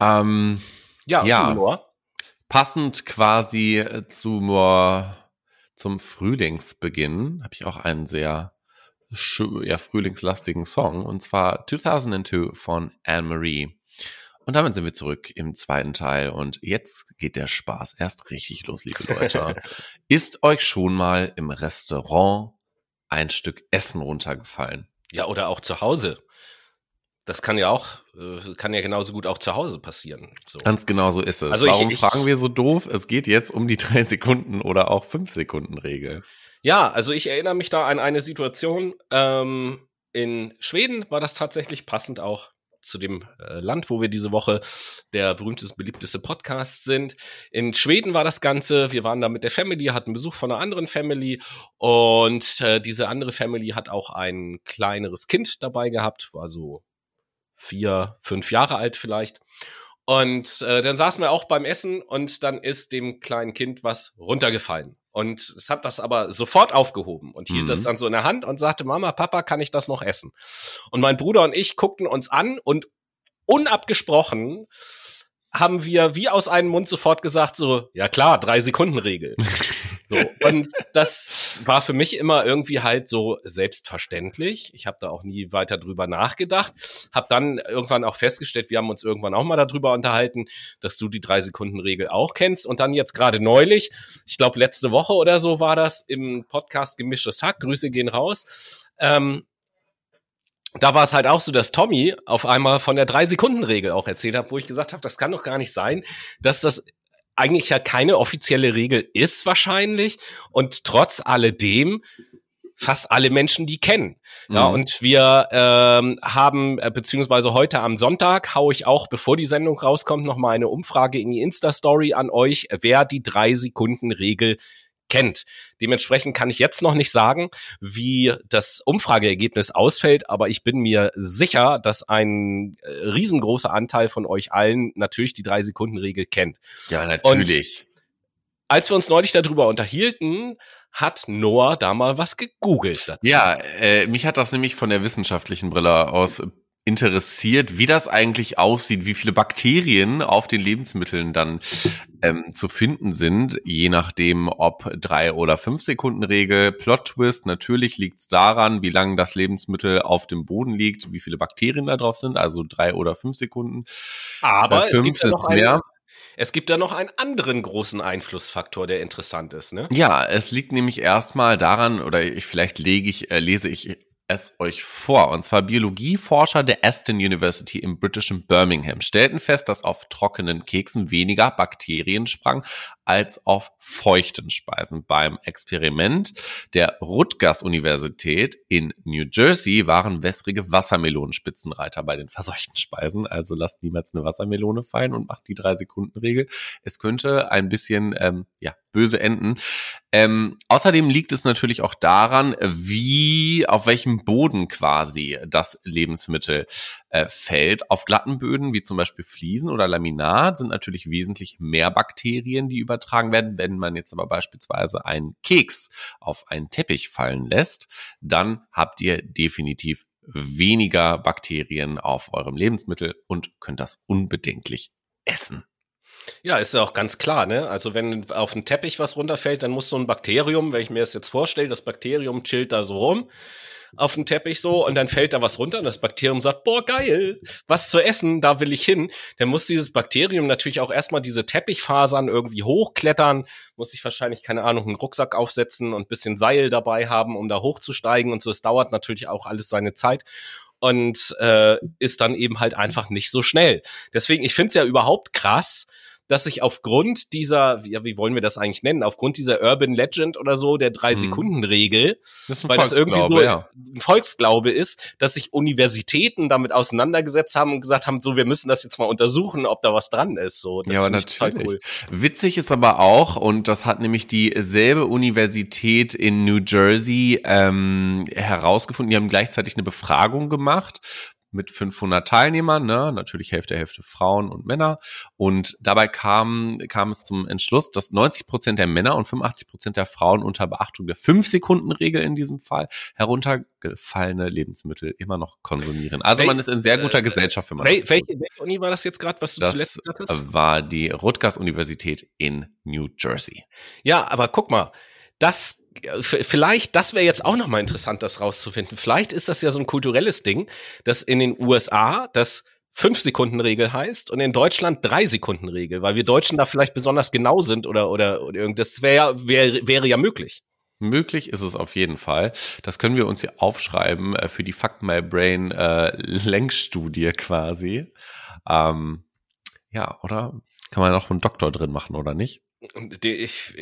Ähm, ja, ja. passend quasi zu, zum Frühlingsbeginn habe ich auch einen sehr ja, frühlingslastigen Song, und zwar 2002 von Anne-Marie. Und damit sind wir zurück im zweiten Teil und jetzt geht der Spaß erst richtig los, liebe Leute. [laughs] Ist euch schon mal im Restaurant ein Stück Essen runtergefallen? Ja, oder auch zu Hause. Das kann ja auch, äh, kann ja genauso gut auch zu Hause passieren. So. Ganz genau so ist es. Also Warum ich, ich, fragen wir so doof? Es geht jetzt um die [laughs] drei Sekunden oder auch fünf Sekunden Regel. Ja, also ich erinnere mich da an eine Situation. Ähm, in Schweden war das tatsächlich passend auch zu dem äh, Land, wo wir diese Woche der berühmteste, beliebteste Podcast sind. In Schweden war das Ganze. Wir waren da mit der Family, hatten Besuch von einer anderen Family und äh, diese andere Family hat auch ein kleineres Kind dabei gehabt, war so vier, fünf Jahre alt vielleicht. Und äh, dann saßen wir auch beim Essen und dann ist dem kleinen Kind was runtergefallen. Und es hat das aber sofort aufgehoben und hielt mhm. das dann so in der Hand und sagte, Mama, Papa, kann ich das noch essen? Und mein Bruder und ich guckten uns an und unabgesprochen haben wir wie aus einem Mund sofort gesagt, so, ja klar, drei Sekunden Regel. [laughs] so, und das war für mich immer irgendwie halt so selbstverständlich. Ich habe da auch nie weiter drüber nachgedacht. Hab dann irgendwann auch festgestellt, wir haben uns irgendwann auch mal darüber unterhalten, dass du die drei Sekunden Regel auch kennst. Und dann jetzt gerade neulich, ich glaube letzte Woche oder so war das im Podcast Gemischtes Hack, Grüße gehen raus, ähm, da war es halt auch so, dass Tommy auf einmal von der Drei-Sekunden-Regel auch erzählt hat, wo ich gesagt habe, das kann doch gar nicht sein, dass das eigentlich ja keine offizielle Regel ist wahrscheinlich und trotz alledem fast alle Menschen die kennen. Ja, mhm. und wir ähm, haben, äh, beziehungsweise heute am Sonntag haue ich auch, bevor die Sendung rauskommt, noch mal eine Umfrage in die Insta-Story an euch, wer die Drei-Sekunden-Regel kennt. Dementsprechend kann ich jetzt noch nicht sagen, wie das Umfrageergebnis ausfällt, aber ich bin mir sicher, dass ein äh, riesengroßer Anteil von euch allen natürlich die drei Sekunden Regel kennt. Ja, natürlich. Und als wir uns neulich darüber unterhielten, hat Noah da mal was gegoogelt dazu. Ja, äh, mich hat das nämlich von der wissenschaftlichen Brille aus interessiert, wie das eigentlich aussieht, wie viele Bakterien auf den Lebensmitteln dann ähm, zu finden sind, je nachdem, ob drei oder fünf Sekunden Regel. Plot Twist, natürlich liegt es daran, wie lange das Lebensmittel auf dem Boden liegt, wie viele Bakterien da drauf sind, also drei oder fünf Sekunden. Aber äh, fünf es gibt ja noch mehr. Es gibt da noch einen anderen großen Einflussfaktor, der interessant ist, ne? Ja, es liegt nämlich erstmal daran, oder ich, vielleicht lege ich, äh, lese ich es euch vor. Und zwar Biologieforscher der Aston University im britischen Birmingham stellten fest, dass auf trockenen Keksen weniger Bakterien sprangen als auf feuchten Speisen. Beim Experiment der Rutgers Universität in New Jersey waren wässrige Wassermelonenspitzenreiter bei den verseuchten Speisen. Also lasst niemals eine Wassermelone fallen und macht die drei Sekunden Regel. Es könnte ein bisschen ähm, ja böse enden. Ähm, außerdem liegt es natürlich auch daran, wie, auf welchem Boden quasi das Lebensmittel äh, fällt. Auf glatten Böden, wie zum Beispiel Fliesen oder Laminat, sind natürlich wesentlich mehr Bakterien, die übertragen werden. Wenn man jetzt aber beispielsweise einen Keks auf einen Teppich fallen lässt, dann habt ihr definitiv weniger Bakterien auf eurem Lebensmittel und könnt das unbedenklich essen. Ja, ist ja auch ganz klar, ne? Also wenn auf den Teppich was runterfällt, dann muss so ein Bakterium, wenn ich mir das jetzt vorstelle, das Bakterium chillt da so rum auf den Teppich so und dann fällt da was runter und das Bakterium sagt, boah, geil, was zu essen, da will ich hin. Dann muss dieses Bakterium natürlich auch erstmal diese Teppichfasern irgendwie hochklettern, muss sich wahrscheinlich, keine Ahnung, einen Rucksack aufsetzen und bisschen Seil dabei haben, um da hochzusteigen und so. Es dauert natürlich auch alles seine Zeit und äh, ist dann eben halt einfach nicht so schnell. Deswegen, ich finde es ja überhaupt krass, dass sich aufgrund dieser, ja, wie wollen wir das eigentlich nennen, aufgrund dieser Urban Legend oder so, der Drei-Sekunden-Regel, das weil das irgendwie so ja. ein Volksglaube ist, dass sich Universitäten damit auseinandergesetzt haben und gesagt haben, so, wir müssen das jetzt mal untersuchen, ob da was dran ist. So, das ja, aber natürlich. Cool. Witzig ist aber auch, und das hat nämlich dieselbe Universität in New Jersey ähm, herausgefunden, die haben gleichzeitig eine Befragung gemacht mit 500 Teilnehmern, ne? natürlich Hälfte, Hälfte Frauen und Männer. Und dabei kam, kam es zum Entschluss, dass 90 Prozent der Männer und 85 Prozent der Frauen unter Beachtung der 5-Sekunden-Regel in diesem Fall heruntergefallene Lebensmittel immer noch konsumieren. Also Wel man ist in sehr guter äh, Gesellschaft, wenn man Wel das Welche, Uni war das jetzt gerade, was du das zuletzt? Das war die Rutgers Universität in New Jersey. Ja, aber guck mal, das vielleicht, das wäre jetzt auch nochmal interessant, das rauszufinden. Vielleicht ist das ja so ein kulturelles Ding, dass in den USA das 5-Sekunden-Regel heißt und in Deutschland 3-Sekunden-Regel, weil wir Deutschen da vielleicht besonders genau sind oder, oder, oder irgendwas. Das wäre, wär, wäre ja möglich. Möglich ist es auf jeden Fall. Das können wir uns hier aufschreiben äh, für die Fuck My Brain äh, Lenkstudie quasi. Ähm, ja, oder? Kann man noch einen Doktor drin machen, oder nicht? Ich,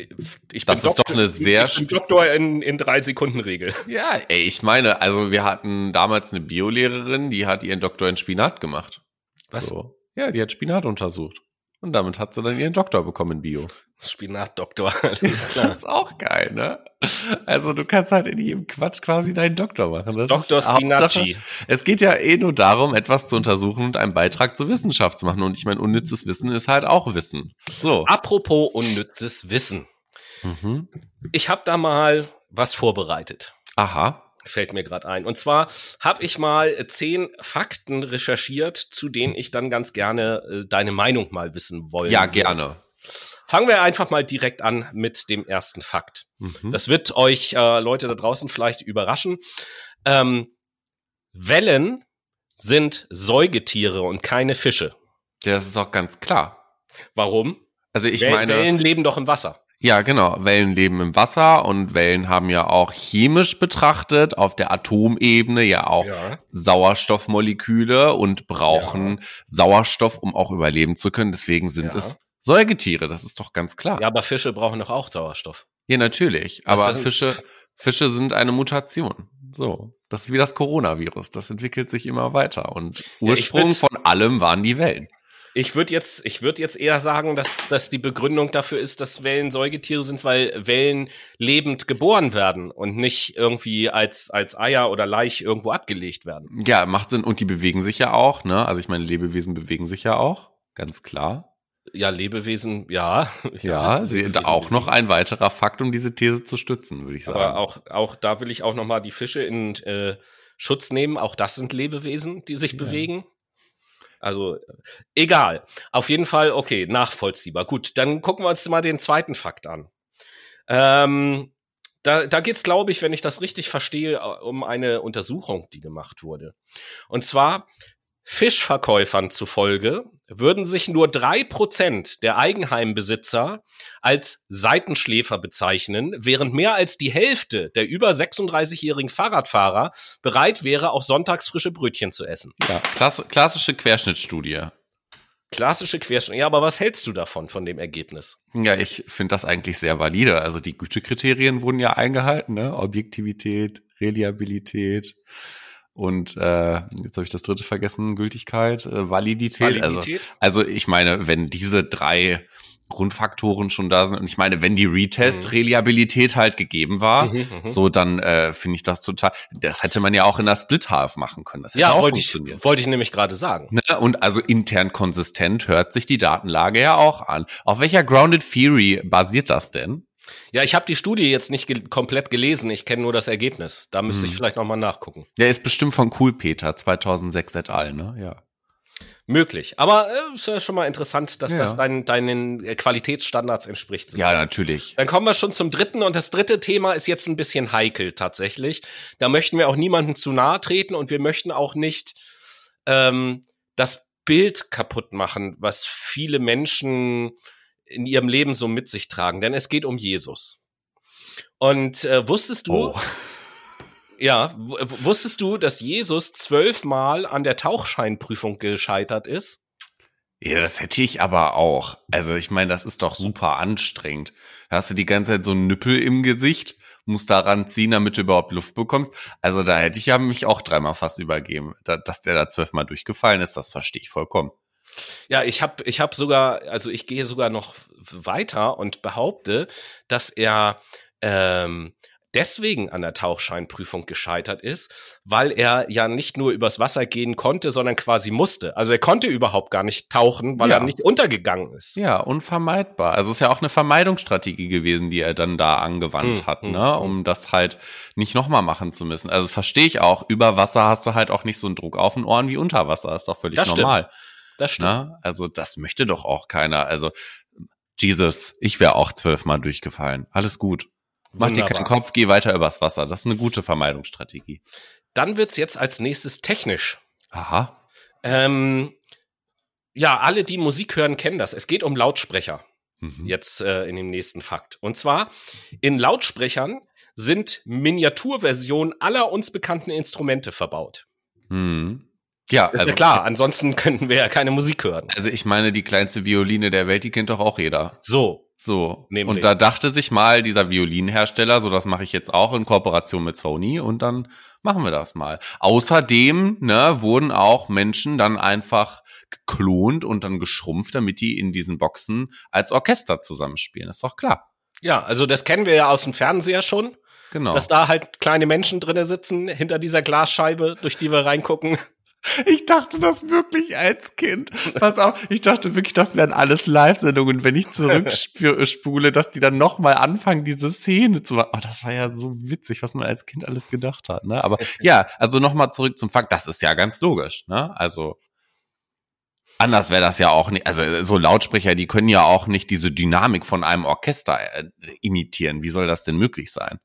ich das ist Doktor, doch eine sehr ich bin Doktor in, in drei Sekunden Regel. Ja, ey, ich meine, also wir hatten damals eine Biolehrerin, die hat ihren Doktor in Spinat gemacht. Was? So. Ja, die hat Spinat untersucht. Und damit hat sie dann ihren Doktor bekommen in Bio. Spinatdoktor, [laughs] alles klar. das ist auch geil, ne? Also du kannst halt in jedem Quatsch quasi deinen Doktor machen. Das Doktor Spinacci. Es geht ja eh nur darum, etwas zu untersuchen und einen Beitrag zur Wissenschaft zu machen. Und ich meine, unnützes Wissen ist halt auch Wissen. So. Apropos unnützes Wissen. Mhm. Ich habe da mal was vorbereitet. Aha fällt mir gerade ein. Und zwar habe ich mal zehn Fakten recherchiert, zu denen ich dann ganz gerne äh, deine Meinung mal wissen wollte. Ja, gerne. Fangen wir einfach mal direkt an mit dem ersten Fakt. Mhm. Das wird euch äh, Leute da draußen vielleicht überraschen. Ähm, Wellen sind Säugetiere und keine Fische. Ja, das ist auch ganz klar. Warum? Also ich Wellen, meine. Wellen leben doch im Wasser. Ja, genau. Wellen leben im Wasser und Wellen haben ja auch chemisch betrachtet auf der Atomebene ja auch ja. Sauerstoffmoleküle und brauchen ja. Sauerstoff, um auch überleben zu können. Deswegen sind ja. es Säugetiere. Das ist doch ganz klar. Ja, aber Fische brauchen doch auch Sauerstoff. Ja, natürlich. Was aber Fische, Fische sind eine Mutation. So. Das ist wie das Coronavirus. Das entwickelt sich immer weiter. Und Ursprung von allem waren die Wellen. Ich würde jetzt, ich würde jetzt eher sagen, dass, dass die Begründung dafür ist, dass Wellen Säugetiere sind, weil Wellen lebend geboren werden und nicht irgendwie als, als Eier oder Laich irgendwo abgelegt werden. Ja, macht Sinn. Und die bewegen sich ja auch, ne? Also ich meine, Lebewesen bewegen sich ja auch. Ganz klar. Ja, Lebewesen, ja. [laughs] Ja, ja sie, auch noch ein weiterer Fakt, um diese These zu stützen, würde ich sagen. Aber auch, auch da will ich auch noch mal die Fische in äh, Schutz nehmen. Auch das sind Lebewesen, die sich ja. bewegen. Also egal. Auf jeden Fall, okay, nachvollziehbar. Gut, dann gucken wir uns mal den zweiten Fakt an. Ähm, da, da geht es, glaube ich, wenn ich das richtig verstehe, um eine Untersuchung, die gemacht wurde. Und zwar Fischverkäufern zufolge würden sich nur drei Prozent der Eigenheimbesitzer als Seitenschläfer bezeichnen, während mehr als die Hälfte der über 36-jährigen Fahrradfahrer bereit wäre, auch sonntags frische Brötchen zu essen. Ja, klass klassische Querschnittstudie. Klassische Querschnitt. Ja, aber was hältst du davon, von dem Ergebnis? Ja, ich finde das eigentlich sehr valide. Also die Gütekriterien wurden ja eingehalten, ne? Objektivität, Reliabilität, und äh, jetzt habe ich das dritte vergessen, Gültigkeit, äh, Validität. Validität. Also, also ich meine, wenn diese drei Grundfaktoren schon da sind. Und ich meine, wenn die Retest-Reliabilität mhm. halt gegeben war, mhm, mhm, so dann äh, finde ich das total. Das hätte man ja auch in der Split-Half machen können. Das hätte ja, wollte ich, wollte ich nämlich gerade sagen. Ne? Und also intern konsistent hört sich die Datenlage ja auch an. Auf welcher Grounded Theory basiert das denn? Ja, ich habe die Studie jetzt nicht ge komplett gelesen, ich kenne nur das Ergebnis. Da müsste hm. ich vielleicht nochmal nachgucken. Der ist bestimmt von Cool Peter 2006 et al., ne? Ja. Möglich. Aber äh, ist ja schon mal interessant, dass ja. das dein, deinen äh, Qualitätsstandards entspricht. Sozusagen. Ja, natürlich. Dann kommen wir schon zum dritten und das dritte Thema ist jetzt ein bisschen heikel tatsächlich. Da möchten wir auch niemandem zu nahe treten und wir möchten auch nicht ähm, das Bild kaputt machen, was viele Menschen in ihrem Leben so mit sich tragen, denn es geht um Jesus. Und äh, wusstest du, oh. [laughs] ja, wusstest du, dass Jesus zwölfmal an der Tauchscheinprüfung gescheitert ist? Ja, das hätte ich aber auch. Also ich meine, das ist doch super anstrengend. Da hast du die ganze Zeit so einen Nüppel im Gesicht, musst daran ziehen, damit du überhaupt Luft bekommst. Also da hätte ich ja mich auch dreimal fast übergeben. Da, dass der da zwölfmal durchgefallen ist, das verstehe ich vollkommen. Ja, ich habe ich hab sogar, also ich gehe sogar noch weiter und behaupte, dass er ähm, deswegen an der Tauchscheinprüfung gescheitert ist, weil er ja nicht nur übers Wasser gehen konnte, sondern quasi musste. Also er konnte überhaupt gar nicht tauchen, weil ja. er nicht untergegangen ist. Ja, unvermeidbar. Also es ist ja auch eine Vermeidungsstrategie gewesen, die er dann da angewandt hm, hat, hm, ne, hm. um das halt nicht nochmal machen zu müssen. Also verstehe ich auch, über Wasser hast du halt auch nicht so einen Druck auf den Ohren wie unter Wasser, ist doch völlig normal. Stimmt. Das stimmt. Na? Ne? Also das möchte doch auch keiner. Also Jesus, ich wäre auch zwölfmal durchgefallen. Alles gut. Mach dir keinen Kopf, geh weiter übers Wasser. Das ist eine gute Vermeidungsstrategie. Dann wird's jetzt als nächstes technisch. Aha. Ähm, ja, alle, die Musik hören, kennen das. Es geht um Lautsprecher. Mhm. Jetzt äh, in dem nächsten Fakt. Und zwar in Lautsprechern sind Miniaturversionen aller uns bekannten Instrumente verbaut. Mhm. Ja, also ja klar, ansonsten [laughs] könnten wir ja keine Musik hören. Also ich meine, die kleinste Violine der Welt, die kennt doch auch jeder. So. So. Nämlich. Und da dachte sich mal dieser Violinhersteller, so das mache ich jetzt auch in Kooperation mit Sony und dann machen wir das mal. Außerdem, ne, wurden auch Menschen dann einfach geklont und dann geschrumpft, damit die in diesen Boxen als Orchester zusammenspielen. ist doch klar. Ja, also das kennen wir ja aus dem Fernseher schon. Genau. Dass da halt kleine Menschen drinnen sitzen hinter dieser Glasscheibe, durch die wir reingucken. Ich dachte das wirklich als Kind. Pass auf, ich dachte wirklich, das wären alles Live-Sendungen, wenn ich zurückspule, dass die dann nochmal anfangen, diese Szene zu machen. Oh, das war ja so witzig, was man als Kind alles gedacht hat, ne? Aber [laughs] ja, also nochmal zurück zum Fakt, das ist ja ganz logisch, ne? Also, anders wäre das ja auch nicht. Also, so Lautsprecher, die können ja auch nicht diese Dynamik von einem Orchester äh, imitieren. Wie soll das denn möglich sein?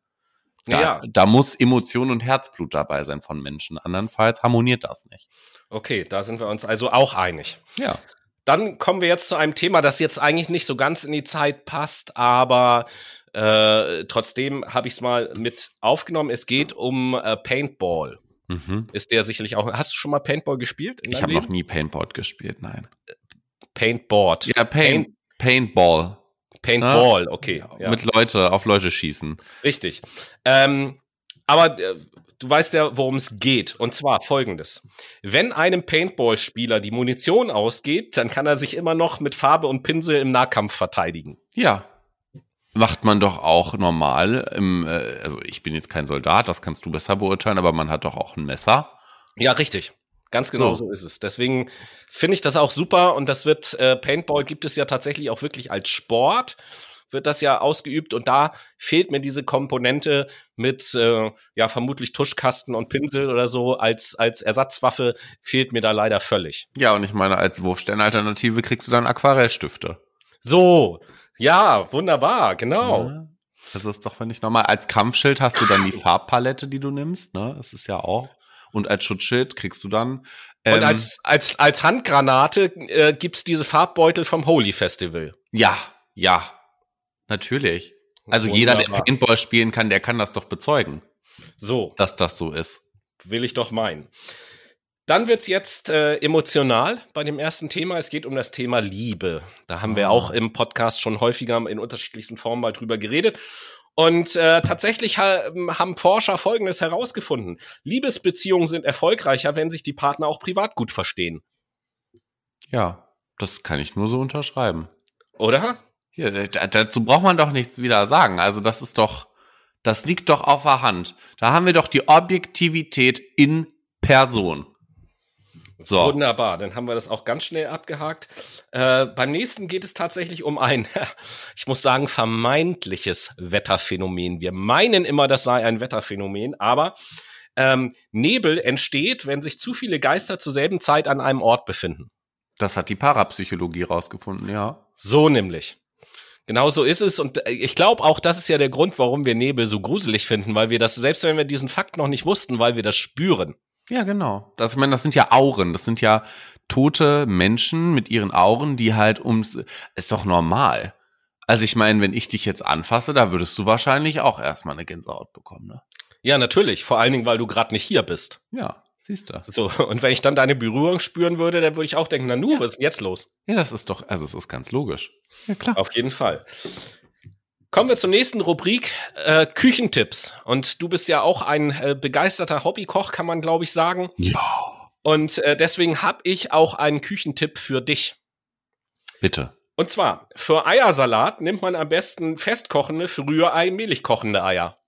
Da, ja. da muss Emotion und Herzblut dabei sein von Menschen. Andernfalls harmoniert das nicht. Okay, da sind wir uns also auch einig. Ja. Dann kommen wir jetzt zu einem Thema, das jetzt eigentlich nicht so ganz in die Zeit passt, aber äh, trotzdem habe ich es mal mit aufgenommen. Es geht um äh, Paintball. Mhm. Ist der sicherlich auch. Hast du schon mal Paintball gespielt? Ich habe noch nie Paintball gespielt, nein. Paintboard. Ja, Paint, Paint Paintball. Paintball, Na, okay. Ja. Mit Leute, auf Leute schießen. Richtig. Ähm, aber äh, du weißt ja, worum es geht. Und zwar folgendes. Wenn einem Paintball-Spieler die Munition ausgeht, dann kann er sich immer noch mit Farbe und Pinsel im Nahkampf verteidigen. Ja. Macht man doch auch normal. Im, äh, also ich bin jetzt kein Soldat, das kannst du besser beurteilen, aber man hat doch auch ein Messer. Ja, richtig. Ganz genau so. so ist es. Deswegen finde ich das auch super und das wird, äh, Paintball gibt es ja tatsächlich auch wirklich als Sport, wird das ja ausgeübt und da fehlt mir diese Komponente mit, äh, ja, vermutlich Tuschkasten und Pinsel oder so als, als Ersatzwaffe fehlt mir da leider völlig. Ja, und ich meine, als Wurfsternalternative kriegst du dann Aquarellstifte. So, ja, wunderbar, genau. Ja. Das ist doch, finde ich, normal. Als Kampfschild hast du dann die Farbpalette, die du nimmst, ne? Das ist ja auch Und als Schutzschild kriegst du dann. Ähm, und als, als, als Handgranate äh, gibt's diese Farbbeutel vom Holy Festival. Ja, ja. Natürlich. Also Wunderbar. jeder, der Paintball spielen kann, der kann das doch bezeugen. So. Dass das so ist. Will ich doch meinen. Dann wird's jetzt äh, emotional bei dem ersten Thema. Es geht um das Thema Liebe. Da haben wir ah. auch im Podcast schon häufiger in unterschiedlichsten Formen mal drüber geredet. Und äh, tatsächlich ha haben Forscher Folgendes herausgefunden. Liebesbeziehungen sind erfolgreicher, wenn sich die Partner auch privat gut verstehen. Ja, das kann ich nur so unterschreiben. Oder? Ja, dazu braucht man doch nichts wieder sagen. Also das ist doch, das liegt doch auf der Hand. Da haben wir doch die Objektivität in Person. So. Wunderbar, dann haben wir das auch ganz schnell abgehakt. Äh, beim nächsten geht es tatsächlich um ein, [laughs] ich muss sagen, vermeintliches Wetterphänomen. Wir meinen immer, das sei ein Wetterphänomen, aber ähm, Nebel entsteht, wenn sich zu viele Geister zur selben Zeit an einem Ort befinden. Das hat die Parapsychologie rausgefunden, ja. So nämlich. Genau so ist es. Und äh, ich glaube auch, das ist ja der Grund, warum wir Nebel so gruselig finden, weil wir das, selbst wenn wir diesen Fakt noch nicht wussten, weil wir das spüren. Ja, genau. Das, ich meine, das sind ja Auren. Das sind ja tote Menschen mit ihren Auren, die halt ums. Ist doch normal. Also ich meine, wenn ich dich jetzt anfasse, da würdest du wahrscheinlich auch erstmal eine Gänsehaut bekommen, ne? Ja, natürlich. Vor allen Dingen, weil du gerade nicht hier bist. Ja, siehst du. So, und wenn ich dann deine Berührung spüren würde, dann würde ich auch denken, na nu, ja. was ist denn jetzt los? Ja, das ist doch, also es ist ganz logisch. Ja, klar. Auf jeden Fall. Kommen wir zur nächsten Rubrik, äh, Küchentipps. Und du bist ja auch ein äh, begeisterter Hobbykoch, kann man glaube ich sagen. Ja. Und äh, deswegen habe ich auch einen Küchentipp für dich. Bitte. Und zwar, für Eiersalat nimmt man am besten festkochende, für Rührei mehlig kochende Eier.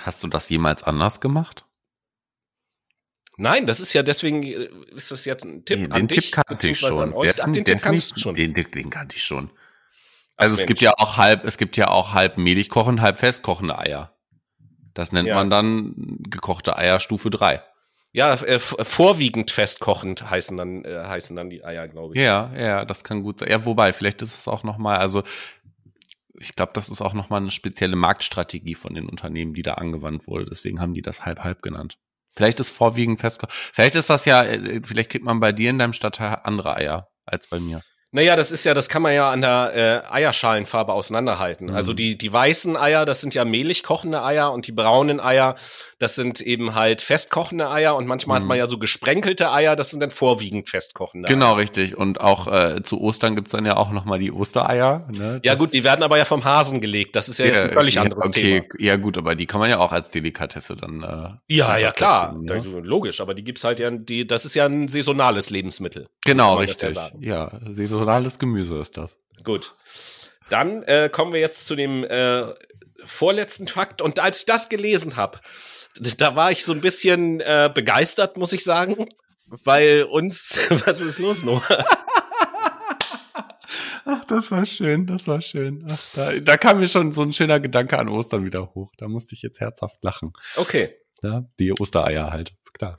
Hast du das jemals anders gemacht? Nein, das ist ja deswegen, äh, ist das jetzt ein Tipp nee, Den Tipp kannte ich schon. Dessen, Ach, den Tipp kannst du schon. Den, den kannte ich schon. Also Ach, es gibt ja auch halb, es gibt ja auch halb mehlig kochen, halb festkochende Eier. Das nennt ja. man dann gekochte Eier Stufe 3. Ja, äh, vorwiegend festkochend heißen dann äh, heißen dann die Eier, glaube ich. Ja, ja, das kann gut sein. Ja, wobei vielleicht ist es auch noch mal, also ich glaube, das ist auch noch mal eine spezielle Marktstrategie von den Unternehmen, die da angewandt wurde. Deswegen haben die das halb halb genannt. Vielleicht ist vorwiegend festkochen. Vielleicht ist das ja, äh, vielleicht kriegt man bei dir in deinem Stadtteil andere Eier als bei mir. Naja, das ist ja, das kann man ja an der äh, Eierschalenfarbe auseinanderhalten. Also mhm. Also die, die weißen Eier, das sind ja mehlig kochende Eier und die braunen Eier, das sind eben halt festkochende Eier und manchmal mhm. hat man ja so gesprenkelte Eier, das sind dann vorwiegend festkochende genau, Eier. Genau, richtig. Und auch äh, zu Ostern gibt's dann ja auch nochmal die Ostereier. Ne? Ja gut, die werden aber ja vom Hasen gelegt. Das ist ja, ja jetzt ein völlig ja, anderes okay. Thema. Ja gut, aber die kann man ja auch als Delikatesse dann äh, Ja, ja klar, ne? logisch. Aber die gibt's halt ja, die, das ist ja ein saisonales Lebensmittel. Genau, richtig. Ja, ja saisonal saisonales Gemüse ist das. Gut. Dann äh, kommen wir jetzt zu dem äh, vorletzten Fakt. Und als ich das gelesen habe, da war ich so ein bisschen äh, begeistert, muss ich sagen. Weil uns, [laughs] was ist los, Noah? Ach, das war schön, das war schön. Ach, da, da kam mir schon so ein schöner Gedanke an Ostern wieder hoch. Da musste ich jetzt herzhaft lachen. Okay. Ja, die Ostereier halt, klar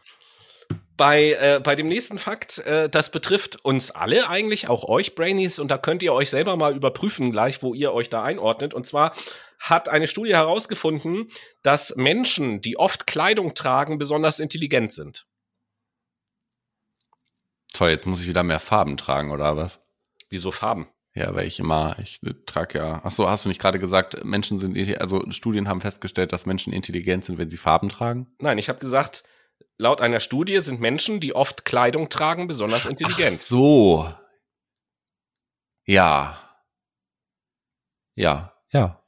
bei, äh, bei dem nächsten Fakt, äh, das betrifft uns alle eigentlich, auch euch Brainies, und da könnt ihr euch selber mal überprüfen, gleich, wo ihr euch da einordnet. Und zwar hat eine Studie herausgefunden, dass Menschen, die oft Kleidung tragen, besonders intelligent sind. Toll, jetzt muss ich wieder mehr Farben tragen, oder was? Wieso Farben? Ja, weil ich immer, ich trage ja. Ach so, hast du nicht gerade gesagt, Menschen sind, also Studien haben festgestellt, dass Menschen intelligent sind, wenn sie Farben tragen? Nein, ich habe gesagt, Laut einer Studie sind Menschen, die oft Kleidung tragen, besonders intelligent. Ach so. Ja. Ja, ja.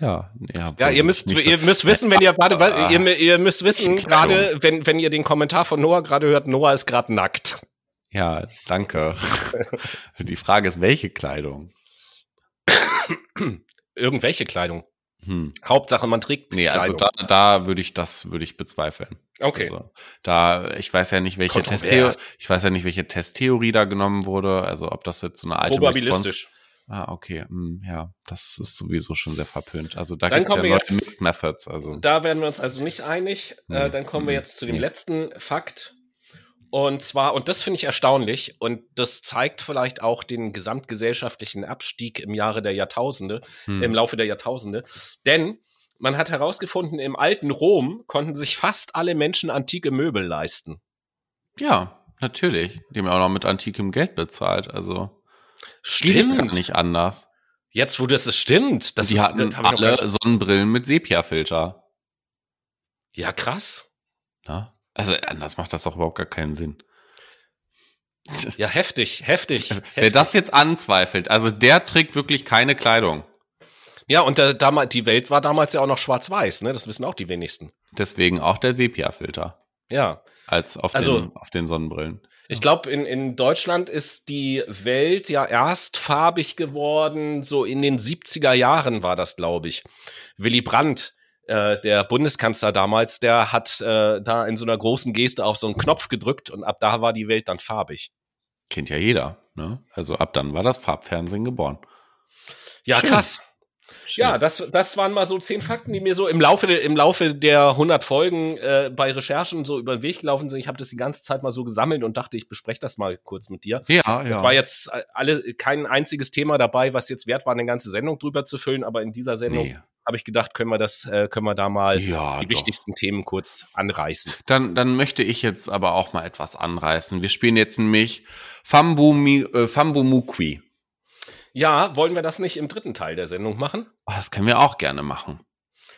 Ja, ja, ja ihr müsst ihr müsst wissen, wenn ihr warte, ihr, ihr müsst wissen gerade, wenn wenn ihr den Kommentar von Noah gerade hört, Noah ist gerade nackt. Ja, danke. [laughs] Die Frage ist, welche Kleidung? Irgendwelche Kleidung. Hm. Hauptsache, man trägt. Nee, also da, da würde ich das würde ich bezweifeln. Okay. Also, da ich weiß ja nicht, welche Testtheorie, ich weiß ja nicht, welche Testtheorie da genommen wurde. Also ob das jetzt so eine alte Probabilistisch. Response Ah, okay. Hm, ja, das ist sowieso schon sehr verpönt. Also da gibt es ja jetzt, Mixed Methods. Also. Da werden wir uns also nicht einig. Nee. Äh, dann kommen wir jetzt zu dem nee. letzten Fakt. Und zwar, und das finde ich erstaunlich, und das zeigt vielleicht auch den gesamtgesellschaftlichen Abstieg im Jahre der Jahrtausende, hm. im Laufe der Jahrtausende. Denn man hat herausgefunden, im alten Rom konnten sich fast alle Menschen antike Möbel leisten. Ja, natürlich. Die haben auch noch mit antikem Geld bezahlt. Also stimmt geht nicht anders. Jetzt, wo das ist, stimmt. Das die ist, hatten alle Sonnenbrillen mit Sepia-Filter. Ja, krass. Na? Also anders macht das doch überhaupt gar keinen Sinn. Ja, heftig, heftig. Wer heftig. das jetzt anzweifelt, also der trägt wirklich keine Kleidung. Ja, und der, damals, die Welt war damals ja auch noch schwarz-weiß, ne? Das wissen auch die wenigsten. Deswegen auch der Sepia-Filter. Ja. Als auf, also, den, auf den Sonnenbrillen. Ich glaube, in, in Deutschland ist die Welt ja erst farbig geworden, so in den 70er Jahren war das, glaube ich. Willy Brandt, äh, der Bundeskanzler damals, der hat äh, da in so einer großen Geste auf so einen Knopf gedrückt und ab da war die Welt dann farbig. Kennt ja jeder, ne? Also ab dann war das Farbfernsehen geboren. Ja, Schön. krass. Ja, das, das waren mal so zehn Fakten, die mir so im Laufe, im Laufe der 100 Folgen äh, bei Recherchen so über den Weg gelaufen sind. Ich habe das die ganze Zeit mal so gesammelt und dachte, ich bespreche das mal kurz mit dir. Ja, ja. Es war jetzt äh, alle kein einziges Thema dabei, was jetzt wert war, eine ganze Sendung drüber zu füllen, aber in dieser Sendung nee. habe ich gedacht, können wir das, äh, können wir da mal ja, die doch. wichtigsten Themen kurz anreißen. Dann, dann möchte ich jetzt aber auch mal etwas anreißen. Wir spielen jetzt nämlich Fambu, äh, Fambu Mukwi. Ja, wollen wir das nicht im dritten Teil der Sendung machen? Oh, das können wir auch gerne machen.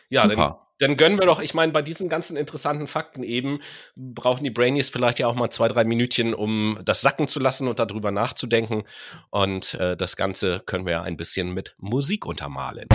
Ja, Super. Dann, dann gönnen wir doch, ich meine, bei diesen ganzen interessanten Fakten eben brauchen die Brainies vielleicht ja auch mal zwei, drei Minütchen, um das sacken zu lassen und darüber nachzudenken. Und äh, das Ganze können wir ja ein bisschen mit Musik untermalen.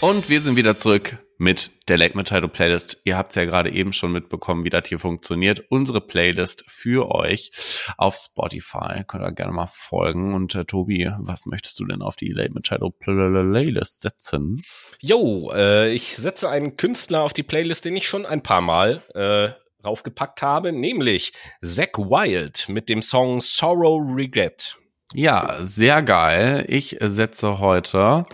Und wir sind wieder zurück mit der Late Machado Playlist. Ihr habt es ja gerade eben schon mitbekommen, wie das hier funktioniert. Unsere Playlist für euch auf Spotify. Könnt ihr gerne mal folgen. Und äh, Tobi, was möchtest du denn auf die Late Machado Playlist setzen? Jo, äh, ich setze einen Künstler auf die Playlist, den ich schon ein paar Mal äh, raufgepackt habe, nämlich Zack Wild mit dem Song Sorrow Regret. Ja, sehr geil. Ich setze heute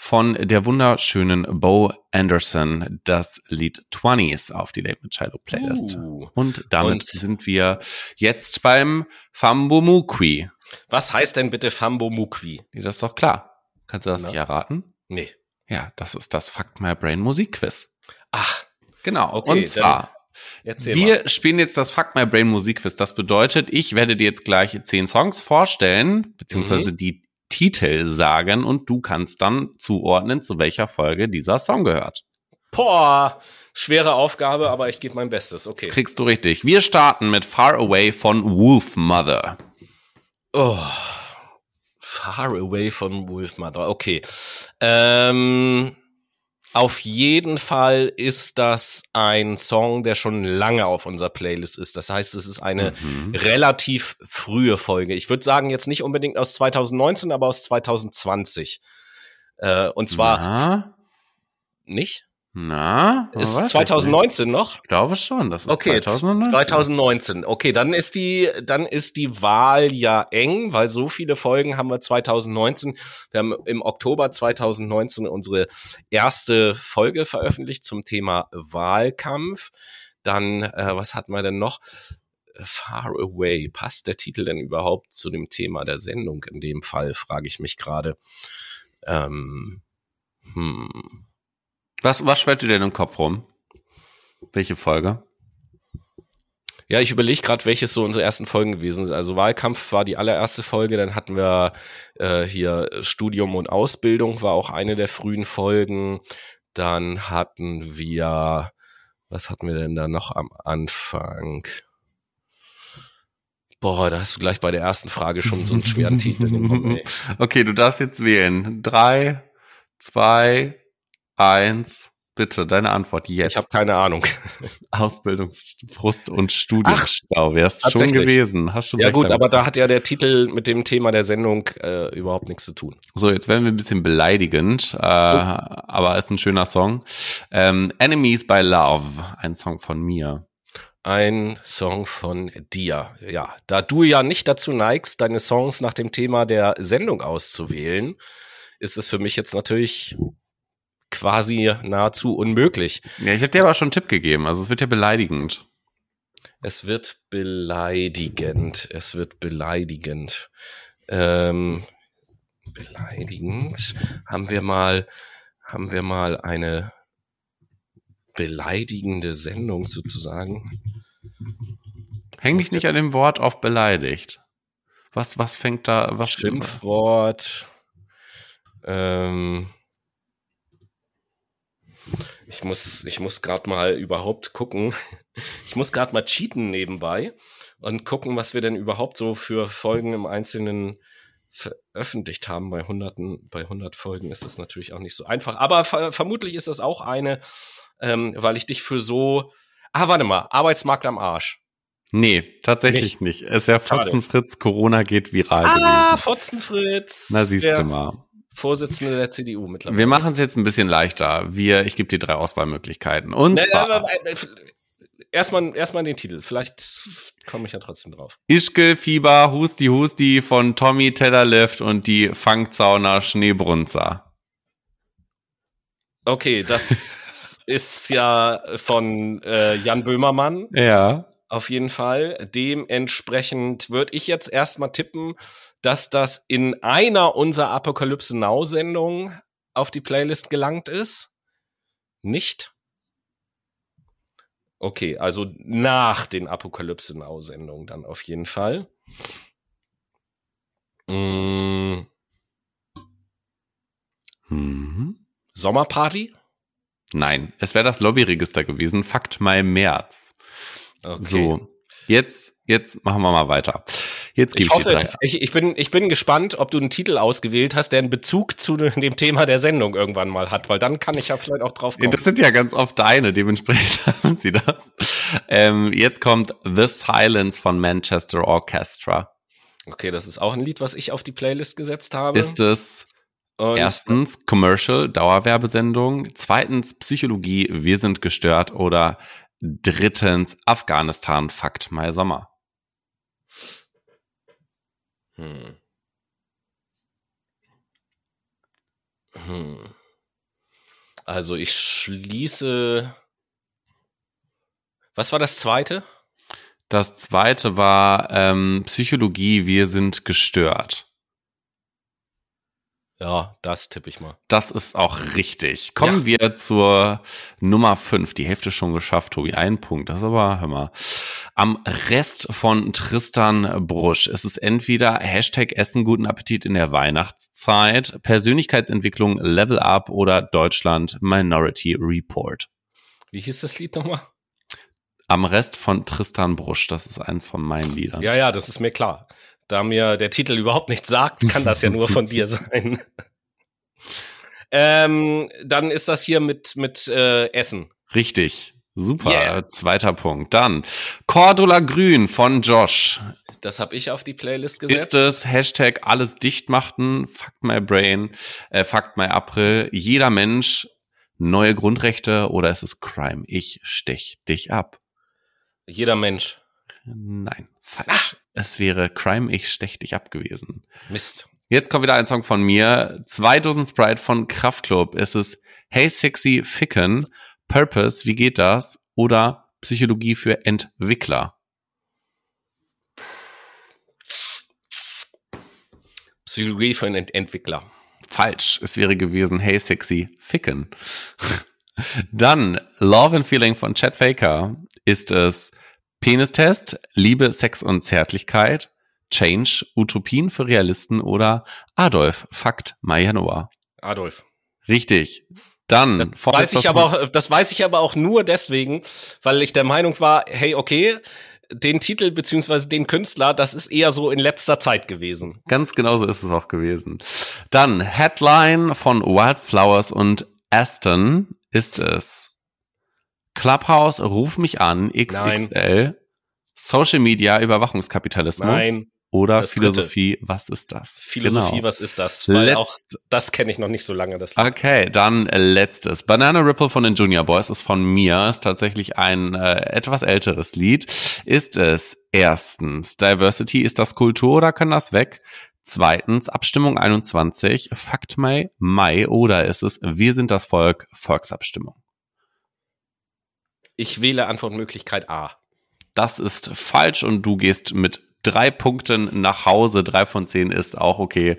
von der wunderschönen Bo Anderson das Lied 20s auf die Late Machado Playlist. Uh, und damit und sind wir jetzt beim Fambo Mukwi. Was heißt denn bitte Fambo Mukwi? Das ist doch klar. Kannst du das Na? nicht erraten? Nee. Ja, das ist das Fuck My Brain Musikquiz. Ach, genau. Okay, und zwar wir mal. spielen jetzt das Fuck My Brain Musikquiz. Das bedeutet, ich werde dir jetzt gleich zehn Songs vorstellen, beziehungsweise mhm. die Titel sagen und du kannst dann zuordnen, zu welcher Folge dieser Song gehört. Boah, schwere Aufgabe, aber ich gebe mein Bestes. Okay. Das kriegst du richtig. Wir starten mit Far Away von Wolf Mother. Oh. Far Away von Wolf Mother. Okay. Ähm, auf jeden Fall ist das ein Song, der schon lange auf unserer Playlist ist. Das heißt, es ist eine mhm. relativ frühe Folge. Ich würde sagen, jetzt nicht unbedingt aus 2019, aber aus 2020. Äh, und zwar Na? nicht? Na, ist 2019 noch? Ich glaube schon, das ist okay, 2019. 2019. Okay, dann ist die dann ist die Wahl ja eng, weil so viele Folgen haben wir 2019. Wir haben im Oktober 2019 unsere erste Folge veröffentlicht zum Thema Wahlkampf. Dann äh, was hatten wir denn noch? Far Away. Passt der Titel denn überhaupt zu dem Thema der Sendung in dem Fall, frage ich mich gerade. Ähm, hm. Was, was schwört dir denn im Kopf rum? Welche Folge? Ja, ich überlege gerade, welches so unsere ersten Folgen gewesen sind. Also Wahlkampf war die allererste Folge, dann hatten wir äh, hier Studium und Ausbildung, war auch eine der frühen Folgen. Dann hatten wir, was hatten wir denn da noch am Anfang? Boah, da hast du gleich bei der ersten Frage schon so einen schweren Titel. [laughs] okay, du darfst jetzt wählen. Drei, zwei, eins. Bitte, deine Antwort jetzt. Ich habe keine Ahnung. [laughs] Ausbildungsfrust und Studienstau wär's schon gewesen. Hast schon ja gut, aber da hat ja der Titel mit dem Thema der Sendung äh, überhaupt nichts zu tun. So, jetzt werden wir ein bisschen beleidigend, äh, oh. aber ist ein schöner Song. Ähm, Enemies by Love, ein Song von mir. Ein Song von dir. Ja, da du ja nicht dazu neigst, deine Songs nach dem Thema der Sendung auszuwählen, ist es für mich jetzt natürlich quasi nahezu unmöglich. Ja, ich hätte dir aber schon einen Tipp gegeben. Also es wird ja beleidigend. Es wird beleidigend. Es wird beleidigend. Ähm, beleidigend. Haben wir mal, haben wir mal eine beleidigende Sendung sozusagen? Häng dich nicht an dem Wort auf beleidigt. Was, was fängt da, was? Schimpfwort. Ähm, ich muss, ich muss gerade mal überhaupt gucken. [laughs] Ich muss gerade mal cheaten nebenbei und gucken, was wir denn überhaupt so für Folgen im Einzelnen veröffentlicht haben. Bei hunderten, bei hundert Folgen ist das natürlich auch nicht so einfach. Aber ver vermutlich ist das auch eine, ähm, weil ich dich für so. Ah, warte mal, Arbeitsmarkt am Arsch. Nee, tatsächlich nicht. nicht. Es wäre Fotzenfritz, Corona geht viral ah, gewesen. Ah, Fotzenfritz. Na, siehst du mal. Vorsitzende der CDU mittlerweile. Wir machen es jetzt ein bisschen leichter. Wir, ich gebe dir drei Auswahlmöglichkeiten. Und ne, zwar, erstmal, erstmal den Titel. Vielleicht komme ich ja trotzdem drauf. Ischgl, Fieber, Husti, Husti von Tommy Tellerlift und die Fangzauner Schneebrunzer. Okay, das [laughs] ist ja von äh, Jan Böhmermann. Ja. Auf jeden Fall. Dementsprechend würde ich jetzt erstmal tippen, dass das in einer unserer Apokalypse Now Sendungen auf die Playlist gelangt ist. Nicht? Okay, also nach den Apokalypse Now Sendungen dann auf jeden Fall. Mmh. Mhm. Sommerparty? Nein, es wäre das Lobbyregister gewesen. Fakt Mai März. Okay. So, jetzt, jetzt machen wir mal weiter. Jetzt gebe ich, ich, hoffe, ich, ich, bin, ich bin gespannt, ob du einen Titel ausgewählt hast, der einen Bezug zu [laughs] dem Thema der Sendung irgendwann mal hat, weil dann kann ich ja vielleicht auch drauf kommen. Das sind ja ganz oft deine, dementsprechend [laughs] haben sie das. Ähm, jetzt kommt The Silence von Manchester Orchestra. Okay, das ist auch ein Lied, was ich auf die Playlist gesetzt habe. Ist es und Erstens Commercial, Dauerwerbesendung. Zweitens Psychologie, wir sind gestört. Oder Drittens Afghanistan, Fakt Mai Sommer. Hm. Hm. Also ich schließe. Was war das zweite? Das zweite war ähm, Psychologie, wir sind gestört. Ja, das tippe ich mal. Das ist auch richtig. Kommen ja. wir zur Nummer 5. Die Hälfte schon geschafft, Tobi. Ein Punkt. Das ist aber, hör mal. Am Rest von Tristan Brusch ist es entweder Hashtag Essen guten Appetit in der Weihnachtszeit, Persönlichkeitsentwicklung Level Up oder Deutschland Minority Report. Wie hieß das Lied nochmal? Am Rest von Tristan Brusch. Das ist eins von meinen Liedern. Ja, ja, das ist mir klar. Da mir der Titel überhaupt nichts sagt, kann das ja nur von [laughs] dir sein. ähm, dann ist das hier mit, mit äh, Essen. Richtig. Super, yeah. zweiter Punkt. Dann Cordula Grün von Josh. Das habe ich auf die Playlist gesetzt. Ist es Hashtag alles dicht machten, fuck my brain, äh, fuck my April, jeder Mensch, neue Grundrechte oder ist es Crime? Ich stech dich ab. Jeder Mensch. Nein, falsch. Ah. Es wäre Crime, ich stech dich ab gewesen. Mist. Jetzt kommt wieder ein Song von mir. Zwei Dosen Sprite von Kraftklub. Es ist Hey Sexy Ficken, Purpose, wie geht das? Oder Psychologie für Entwickler. Psychologie für einen Entwickler. Falsch. Es wäre gewesen Hey Sexy Ficken. [laughs] Dann Love and Feeling von Chad Faker ist es Penistest, Liebe, Sex und Zärtlichkeit, Change, Utopien für Realisten oder Adolf, Fakt, Mai Noah. Adolf. Richtig. Dann das weiß ich aber auch, das weiß ich aber auch nur deswegen, weil ich der Meinung war, hey, okay, den Titel beziehungsweise den Künstler, das ist eher so in letzter Zeit gewesen. Ganz genauso ist es auch gewesen. Dann Headline von Wildflowers und Aston ist es. Clubhouse, ruf mich an, XXL, Nein. Social Media, Überwachungskapitalismus. Nein. Oder Philosophie, dritte. was ist das? Philosophie, genau. was ist das? Weil Letzt auch das kenne ich noch nicht so lange. Das okay, dann letztes. Banana Ripple von den Junior Boys ist von mir, ist tatsächlich ein äh, etwas älteres Lied. Ist es erstens, Diversity, ist das Kultur oder kann das weg? Zweitens, Abstimmung 21, Fakt Mai, Mai oder ist es Wir sind das Volk, Volksabstimmung? Ich wähle Antwortmöglichkeit A. das ist falsch und du gehst mit drei Punkten nach Hause. Drei von zehn ist auch okay.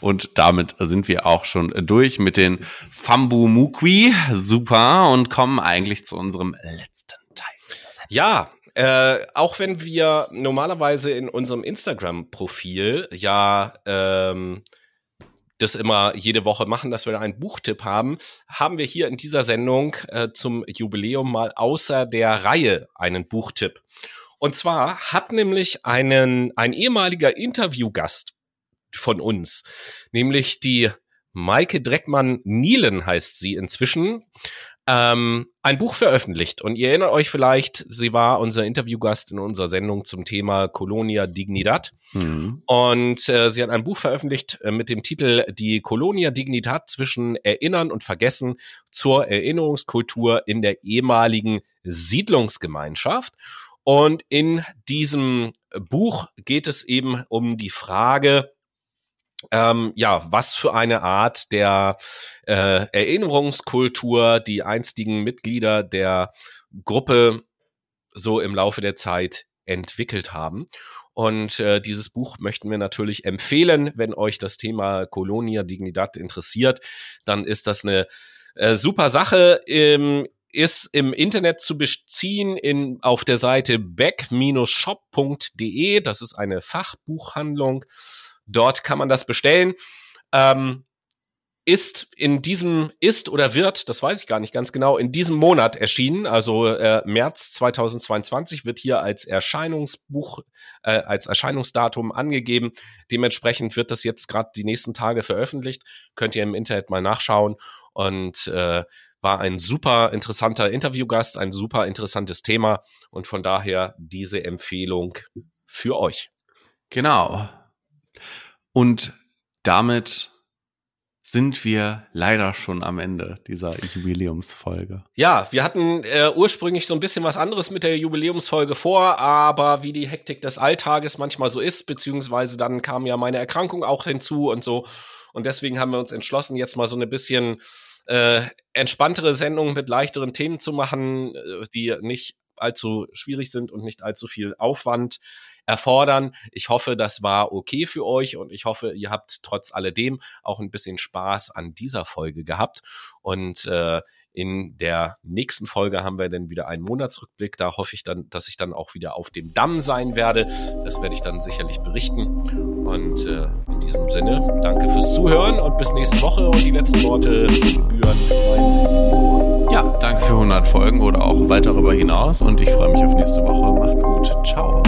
Und damit sind wir auch schon durch mit den Fambu Mukwi. Super. Und kommen eigentlich zu unserem letzten Teil dieser Sendung. Ja, äh, auch wenn wir normalerweise in unserem Instagram-Profil ja ähm, das immer jede Woche machen, dass wir einen Buchtipp haben, haben wir hier in dieser Sendung äh, zum Jubiläum mal außer der Reihe einen Buchtipp. Und zwar hat nämlich einen, ein ehemaliger Interviewgast von uns, nämlich die Maike Dreckmann-Nielen heißt sie inzwischen, ähm, ein Buch veröffentlicht. Und ihr erinnert euch vielleicht, sie war unser Interviewgast in unserer Sendung zum Thema Colonia Dignidad. Mhm. Und äh, sie hat ein Buch veröffentlicht äh, mit dem Titel Die Colonia Dignidad zwischen Erinnern und Vergessen zur Erinnerungskultur in der ehemaligen Siedlungsgemeinschaft. Und in diesem Buch geht es eben um die Frage, ähm, ja, was für eine Art der äh, Erinnerungskultur die einstigen Mitglieder der Gruppe so im Laufe der Zeit entwickelt haben. Und äh, dieses Buch möchten wir natürlich empfehlen, wenn euch das Thema Colonia Dignidad interessiert, dann ist das eine äh, super Sache. Ähm, ist im Internet zu beziehen in, auf der Seite back-shop.de. Das ist eine Fachbuchhandlung. Dort kann man das bestellen. Ähm, ist in diesem, ist oder wird, das weiß ich gar nicht ganz genau, in diesem Monat erschienen, also äh, März 2022 wird hier als Erscheinungsbuch, äh, als Erscheinungsdatum angegeben. Dementsprechend wird das jetzt gerade die nächsten Tage veröffentlicht. Könnt ihr im Internet mal nachschauen und äh, war ein super interessanter Interviewgast, ein super interessantes Thema und von daher diese Empfehlung für euch. Genau. Und damit sind wir leider schon am Ende dieser Jubiläumsfolge. Ja, wir hatten äh, ursprünglich so ein bisschen was anderes mit der Jubiläumsfolge vor, aber wie die Hektik des Alltages manchmal so ist, beziehungsweise dann kam ja meine Erkrankung auch hinzu und so. Und deswegen haben wir uns entschlossen, jetzt mal so eine bisschen äh, entspanntere Sendung mit leichteren Themen zu machen, äh, die nicht allzu schwierig sind und nicht allzu viel Aufwand erfordern. Ich hoffe, das war okay für euch und ich hoffe, ihr habt trotz alledem auch ein bisschen Spaß an dieser Folge gehabt. Und äh, in der nächsten Folge haben wir dann wieder einen Monatsrückblick. Da hoffe ich dann, dass ich dann auch wieder auf dem Damm sein werde. Das werde ich dann sicherlich berichten. Und äh, in diesem Sinne, danke fürs Zuhören und bis nächste Woche. Und die letzten Worte gebühren. Ja, danke für 100 Folgen oder auch weit darüber hinaus. Und ich freue mich auf nächste Woche. Macht's gut. Ciao.